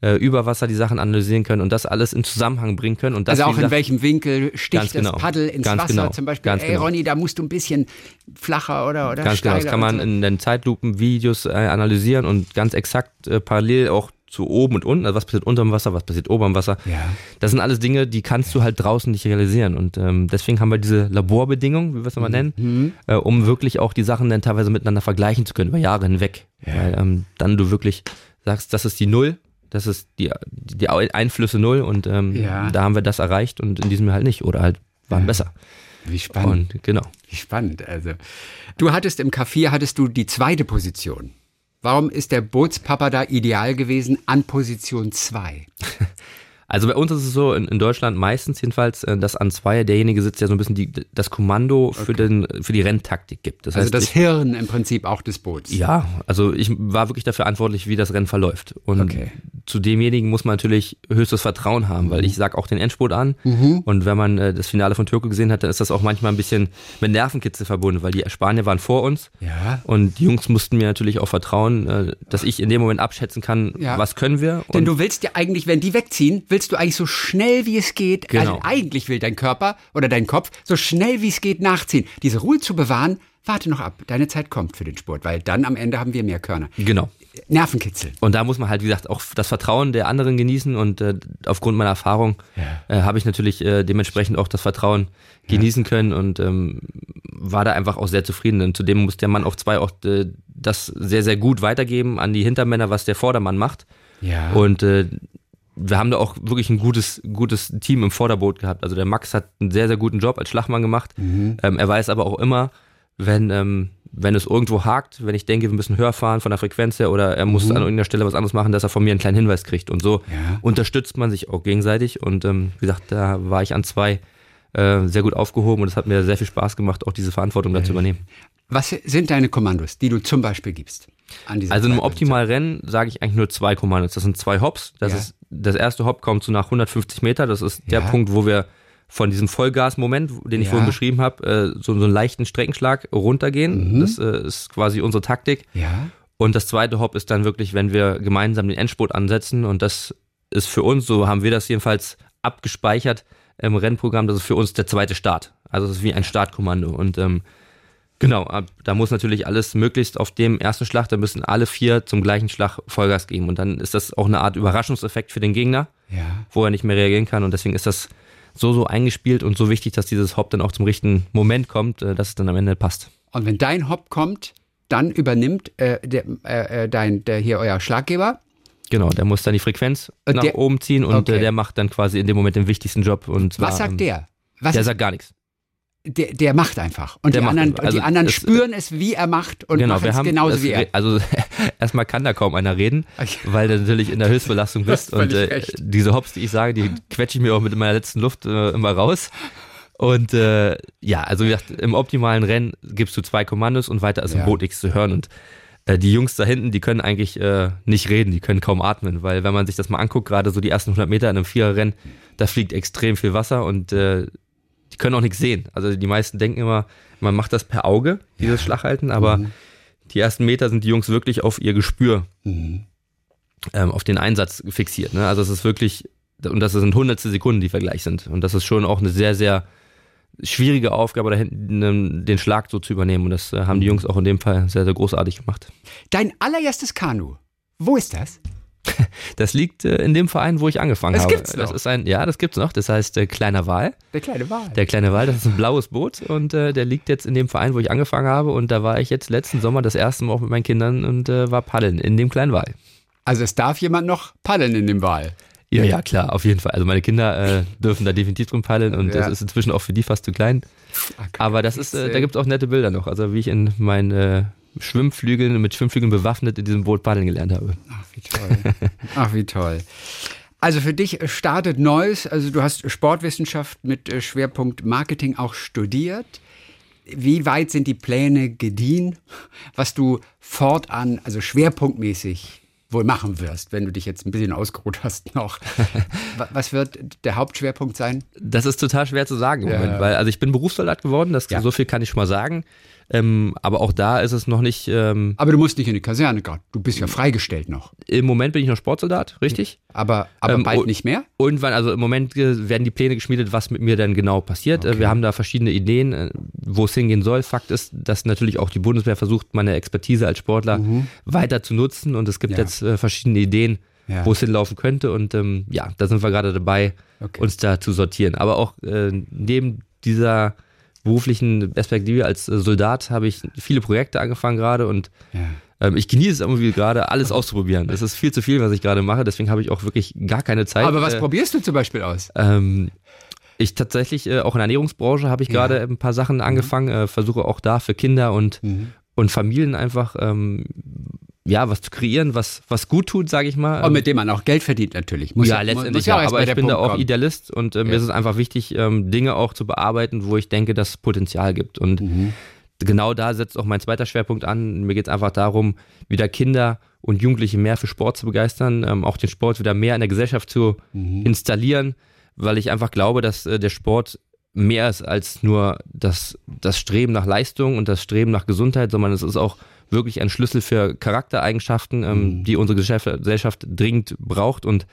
äh, über Wasser die Sachen analysieren können und das alles in Zusammenhang bringen können. Und das, also auch in welchem Winkel sticht genau, das Paddel ins Wasser genau, zum Beispiel. Ganz ey genau. Ronny, da musst du ein bisschen flacher oder, oder Ganz genau, das kann man so. in den Zeitlupen-Videos äh, analysieren und ganz exakt äh, parallel auch zu oben und unten, also was passiert unter dem Wasser, was passiert ober dem Wasser. Ja. Das sind alles Dinge, die kannst du halt draußen nicht realisieren. Und ähm, deswegen haben wir diese Laborbedingungen, wie wir es mal mhm. nennen, mhm. äh, um wirklich auch die Sachen dann teilweise miteinander vergleichen zu können, über Jahre hinweg. Ja. Weil ähm, dann du wirklich sagst, das ist die Null das ist die, die Einflüsse null und ähm, ja. da haben wir das erreicht und in diesem Jahr halt nicht oder halt waren ja. besser. Wie spannend. Und, genau. Wie spannend. Also, du hattest im K4 hattest du die zweite Position. Warum ist der Bootspapa da ideal gewesen an Position 2? Also bei uns ist es so, in, in Deutschland meistens jedenfalls, äh, dass an zwei derjenige sitzt, der so ein bisschen die, das Kommando für, okay. den, für die Renntaktik gibt. Das also heißt, das ich, Hirn im Prinzip auch des Boots. Ja, also ich war wirklich dafür verantwortlich, wie das Rennen verläuft. Und okay. Zu demjenigen muss man natürlich höchstes Vertrauen haben, weil mhm. ich sag auch den Endspurt an. Mhm. Und wenn man äh, das Finale von Türkei gesehen hat, dann ist das auch manchmal ein bisschen mit Nervenkitzel verbunden, weil die Spanier waren vor uns. Ja. Und die Jungs mussten mir natürlich auch vertrauen, äh, dass ich in dem Moment abschätzen kann, ja. was können wir. Denn du willst ja eigentlich, wenn die wegziehen, willst du eigentlich so schnell wie es geht, also genau. also eigentlich will dein Körper oder dein Kopf so schnell wie es geht nachziehen. Diese Ruhe zu bewahren, warte noch ab, deine Zeit kommt für den Sport, weil dann am Ende haben wir mehr Körner. Genau. Nervenkitzel. Und da muss man halt, wie gesagt, auch das Vertrauen der anderen genießen und äh, aufgrund meiner Erfahrung ja. äh, habe ich natürlich äh, dementsprechend auch das Vertrauen genießen ja. können und ähm, war da einfach auch sehr zufrieden. Und zudem muss der Mann auf zwei auch äh, das sehr, sehr gut weitergeben an die Hintermänner, was der Vordermann macht. Ja. Und äh, wir haben da auch wirklich ein gutes, gutes Team im Vorderboot gehabt. Also der Max hat einen sehr, sehr guten Job als Schlachmann gemacht. Mhm. Ähm, er weiß aber auch immer, wenn, ähm, wenn es irgendwo hakt, wenn ich denke, wir müssen höher fahren von der Frequenz her oder er muss mhm. an irgendeiner Stelle was anderes machen, dass er von mir einen kleinen Hinweis kriegt. Und so ja. unterstützt man sich auch gegenseitig. Und ähm, wie gesagt, da war ich an zwei äh, sehr gut aufgehoben und es hat mir sehr viel Spaß gemacht, auch diese Verantwortung da zu übernehmen. Was sind deine Kommandos, die du zum Beispiel gibst? also im Optimalrennen sage ich eigentlich nur zwei Kommandos. Das sind zwei Hops. Das ja. ist das erste Hop kommt so nach 150 Meter. Das ist der ja. Punkt, wo wir von diesem Vollgas-Moment, den ich ja. vorhin beschrieben habe, äh, so, so einen leichten Streckenschlag runtergehen. Mhm. Das äh, ist quasi unsere Taktik. Ja. Und das zweite Hop ist dann wirklich, wenn wir gemeinsam den Endspurt ansetzen. Und das ist für uns, so haben wir das jedenfalls abgespeichert im Rennprogramm, das ist für uns der zweite Start. Also es ist wie ein Startkommando. Und ähm, genau, da muss natürlich alles möglichst auf dem ersten Schlag, da müssen alle vier zum gleichen Schlag Vollgas geben. Und dann ist das auch eine Art Überraschungseffekt für den Gegner, ja. wo er nicht mehr reagieren kann. Und deswegen ist das so, so eingespielt und so wichtig, dass dieses Hop dann auch zum richtigen Moment kommt, äh, dass es dann am Ende passt. Und wenn dein Hop kommt, dann übernimmt äh, der, äh, äh dein, der hier euer Schlaggeber. Genau, der muss dann die Frequenz und nach der, oben ziehen und äh, okay. der macht dann quasi in dem Moment den wichtigsten Job. Und zwar, Was sagt der? Was der sagt gar nichts. Der, der macht einfach. Und, die anderen, also die anderen, spüren es, wie er macht und genau, machen es genauso es, wie er. Also erstmal kann da kaum einer reden, weil du natürlich in der Höchstbelastung bist. und äh, diese Hops, die ich sage, die quetsche ich mir auch mit meiner letzten Luft äh, immer raus. Und äh, ja, also wie gesagt, im optimalen Rennen gibst du zwei Kommandos und weiter ist im ja. Boot nichts zu hören. Und äh, die Jungs da hinten, die können eigentlich äh, nicht reden, die können kaum atmen, weil wenn man sich das mal anguckt, gerade so die ersten 100 Meter in einem Viererrennen, da fliegt extrem viel Wasser und äh, die können auch nichts sehen. Also die meisten denken immer, man macht das per Auge, dieses ja. Schlaghalten, aber mhm. die ersten Meter sind die Jungs wirklich auf ihr Gespür, mhm. ähm, auf den Einsatz fixiert. Ne? Also es ist wirklich, und das sind hundertste Sekunden, die Vergleich sind. Und das ist schon auch eine sehr, sehr schwierige Aufgabe, da hinten den Schlag so zu übernehmen. Und das äh, haben die Jungs auch in dem Fall sehr, sehr großartig gemacht. Dein allererstes Kanu, wo ist das? Das liegt äh, in dem Verein, wo ich angefangen das habe. Gibt's noch. Das ist ein, ja, das gibt's noch. Das heißt äh, Kleiner Wal. Der kleine Wal. Der kleine Wal, das ist ein blaues Boot und äh, der liegt jetzt in dem Verein, wo ich angefangen habe. Und da war ich jetzt letzten Sommer das erste Mal auch mit meinen Kindern und äh, war paddeln in dem kleinen Wal. Also es darf jemand noch paddeln in dem Wal. Ja, ja, klar, auf jeden Fall. Also meine Kinder äh, dürfen da definitiv drin paddeln und ja. das ist inzwischen auch für die fast zu klein. Okay. Aber das ist, äh, da gibt es auch nette Bilder noch. Also wie ich in meinen äh, Schwimmflügeln, mit Schwimmflügeln bewaffnet in diesem Boot paddeln gelernt habe. Ach, wie toll. Ach, wie toll. Also für dich startet Neues. Also du hast Sportwissenschaft mit äh, Schwerpunkt Marketing auch studiert. Wie weit sind die Pläne gediehen, was du fortan, also schwerpunktmäßig wohl machen wirst, wenn du dich jetzt ein bisschen ausgeruht hast noch. Was wird der Hauptschwerpunkt sein? Das ist total schwer zu sagen im. Moment, weil also ich bin Berufssoldat geworden, das ja. so viel kann ich schon mal sagen. Ähm, aber auch da ist es noch nicht. Ähm, aber du musst nicht in die Kaserne gerade. Du bist ja freigestellt noch. Im Moment bin ich noch Sportsoldat, richtig? Aber, aber ähm, bald nicht mehr? Irgendwann, also im Moment werden die Pläne geschmiedet, was mit mir dann genau passiert. Äh, okay. Wir haben da verschiedene Ideen, äh, wo es hingehen soll. Fakt ist, dass natürlich auch die Bundeswehr versucht, meine Expertise als Sportler mhm. weiter zu nutzen. Und es gibt ja. jetzt äh, verschiedene Ideen, ja. wo es hinlaufen könnte. Und ähm, ja, da sind wir gerade dabei, okay. uns da zu sortieren. Aber auch äh, neben dieser beruflichen Perspektive als äh, Soldat habe ich viele Projekte angefangen gerade und ja. ähm, ich genieße es irgendwie gerade, alles auszuprobieren. Es ist viel zu viel, was ich gerade mache, deswegen habe ich auch wirklich gar keine Zeit. Aber was äh, probierst du zum Beispiel aus? Ähm, ich tatsächlich, äh, auch in der Ernährungsbranche habe ich ja. gerade ein paar Sachen angefangen, mhm. äh, versuche auch da für Kinder und, mhm. und Familien einfach ähm, ja, was zu kreieren, was, was gut tut, sage ich mal. Und mit dem man auch Geld verdient natürlich. Muss ja, ja letztendlich muss ja, aber ich bin Punkt da auch kommen. Idealist und äh, mir ja. ist es einfach wichtig, ähm, Dinge auch zu bearbeiten, wo ich denke, dass es Potenzial gibt. Und mhm. genau da setzt auch mein zweiter Schwerpunkt an. Mir geht es einfach darum, wieder Kinder und Jugendliche mehr für Sport zu begeistern, ähm, auch den Sport wieder mehr in der Gesellschaft zu mhm. installieren, weil ich einfach glaube, dass äh, der Sport mehr ist als nur das, das Streben nach Leistung und das Streben nach Gesundheit, sondern es ist auch wirklich ein Schlüssel für Charaktereigenschaften, ähm, mhm. die unsere Gesellschaft dringend braucht. Und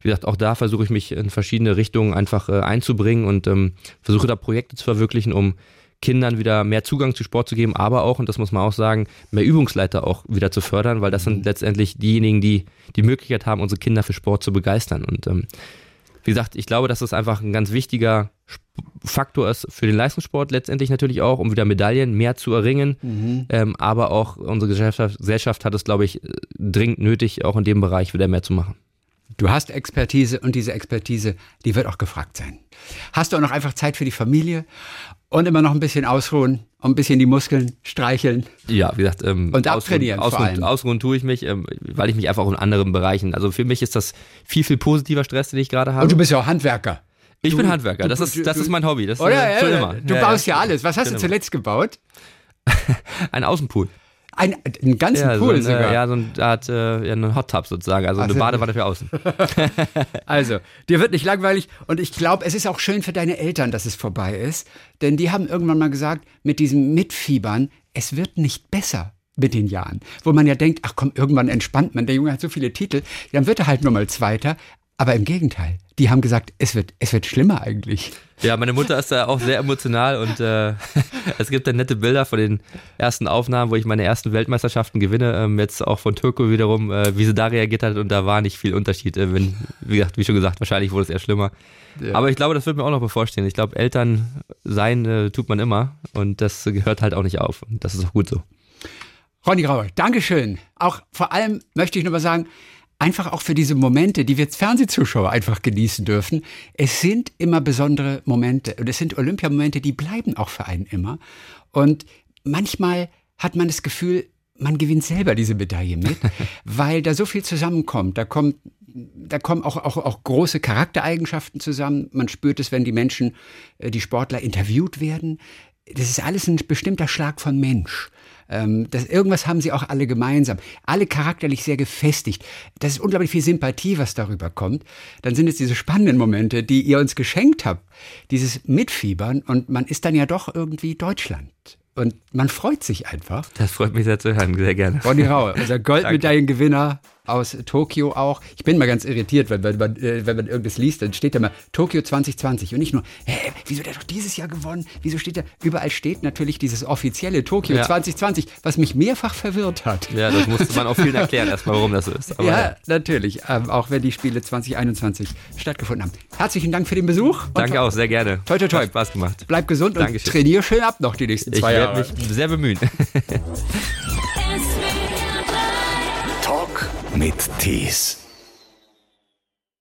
wie gesagt, auch da versuche ich mich in verschiedene Richtungen einfach äh, einzubringen und ähm, versuche da Projekte zu verwirklichen, um Kindern wieder mehr Zugang zu Sport zu geben, aber auch, und das muss man auch sagen, mehr Übungsleiter auch wieder zu fördern, weil das sind mhm. letztendlich diejenigen, die die Möglichkeit haben, unsere Kinder für Sport zu begeistern. Und ähm, wie gesagt, ich glaube, dass das einfach ein ganz wichtiger Faktor ist für den Leistungssport letztendlich natürlich auch, um wieder Medaillen mehr zu erringen. Mhm. Ähm, aber auch unsere Gesellschaft, Gesellschaft hat es, glaube ich, dringend nötig, auch in dem Bereich wieder mehr zu machen. Du hast Expertise und diese Expertise, die wird auch gefragt sein. Hast du auch noch einfach Zeit für die Familie und immer noch ein bisschen ausruhen und ein bisschen die Muskeln streicheln? Ja, wie gesagt, ähm, und abtrainieren ausruhen, ausruhen, ausruhen tue ich mich, ähm, weil ich mich einfach auch in anderen Bereichen, also für mich ist das viel, viel positiver Stress, den ich gerade habe. Und du bist ja auch Handwerker. Ich du, bin Handwerker, das, ist, das ist mein Hobby. Das oder? Ist, äh, immer. Du baust ja, alles. Was hast du zuletzt gebaut? Ein Außenpool. Ein, einen ganzen ja, Pool so ein, sogar? Ja, so eine Art äh, ja, einen Hot Tub sozusagen, also eine Badewanne für außen. also, dir wird nicht langweilig und ich glaube, es ist auch schön für deine Eltern, dass es vorbei ist, denn die haben irgendwann mal gesagt, mit diesem Mitfiebern, es wird nicht besser mit den Jahren. Wo man ja denkt, ach komm, irgendwann entspannt man, der Junge hat so viele Titel, dann wird er halt nur mal Zweiter. Aber im Gegenteil, die haben gesagt, es wird, es wird schlimmer eigentlich. Ja, meine Mutter ist da auch sehr emotional und äh, es gibt dann nette Bilder von den ersten Aufnahmen, wo ich meine ersten Weltmeisterschaften gewinne. Ähm, jetzt auch von Türko wiederum, äh, wie sie da reagiert hat und da war nicht viel Unterschied. Äh, wenn, wie gesagt, wie schon gesagt, wahrscheinlich wurde es eher schlimmer. Ja. Aber ich glaube, das wird mir auch noch bevorstehen. Ich glaube, Eltern sein äh, tut man immer und das gehört halt auch nicht auf und das ist auch gut so. Ronny Grauer, Dankeschön. Auch vor allem möchte ich nur mal sagen, einfach auch für diese Momente, die wir als Fernsehzuschauer einfach genießen dürfen. Es sind immer besondere Momente und es sind Olympiamomente, die bleiben auch für einen immer. Und manchmal hat man das Gefühl, man gewinnt selber diese Medaille mit, weil da so viel zusammenkommt. Da kommt, da kommen auch, auch, auch große Charaktereigenschaften zusammen. Man spürt es, wenn die Menschen, äh, die Sportler interviewt werden. Das ist alles ein bestimmter Schlag von Mensch. Ähm, das, irgendwas haben sie auch alle gemeinsam. Alle charakterlich sehr gefestigt. Das ist unglaublich viel Sympathie, was darüber kommt. Dann sind es diese spannenden Momente, die ihr uns geschenkt habt. Dieses Mitfiebern und man ist dann ja doch irgendwie Deutschland. Und man freut sich einfach. Das freut mich sehr zu hören, sehr gerne. Ronny Raue, unser Goldmedaillengewinner aus Tokio auch. Ich bin mal ganz irritiert, wenn, wenn, man, äh, wenn man irgendwas liest, dann steht da mal Tokio 2020 und nicht nur, hä, wieso der doch dieses Jahr gewonnen? Wieso steht da? Überall steht natürlich dieses offizielle Tokio ja. 2020, was mich mehrfach verwirrt hat. Ja, das musste man auch vielen erklären, erstmal, warum das so ist. Aber ja, ja, natürlich, ähm, auch wenn die Spiele 2021 stattgefunden haben. Herzlichen Dank für den Besuch. Danke auch, sehr gerne. Toi, toi, toi. Hat Spaß gemacht. Bleib gesund Dankeschön. und trainier schön ab noch die nächsten zwei Jahre. Ich werde mich sehr bemühen. mit Tees.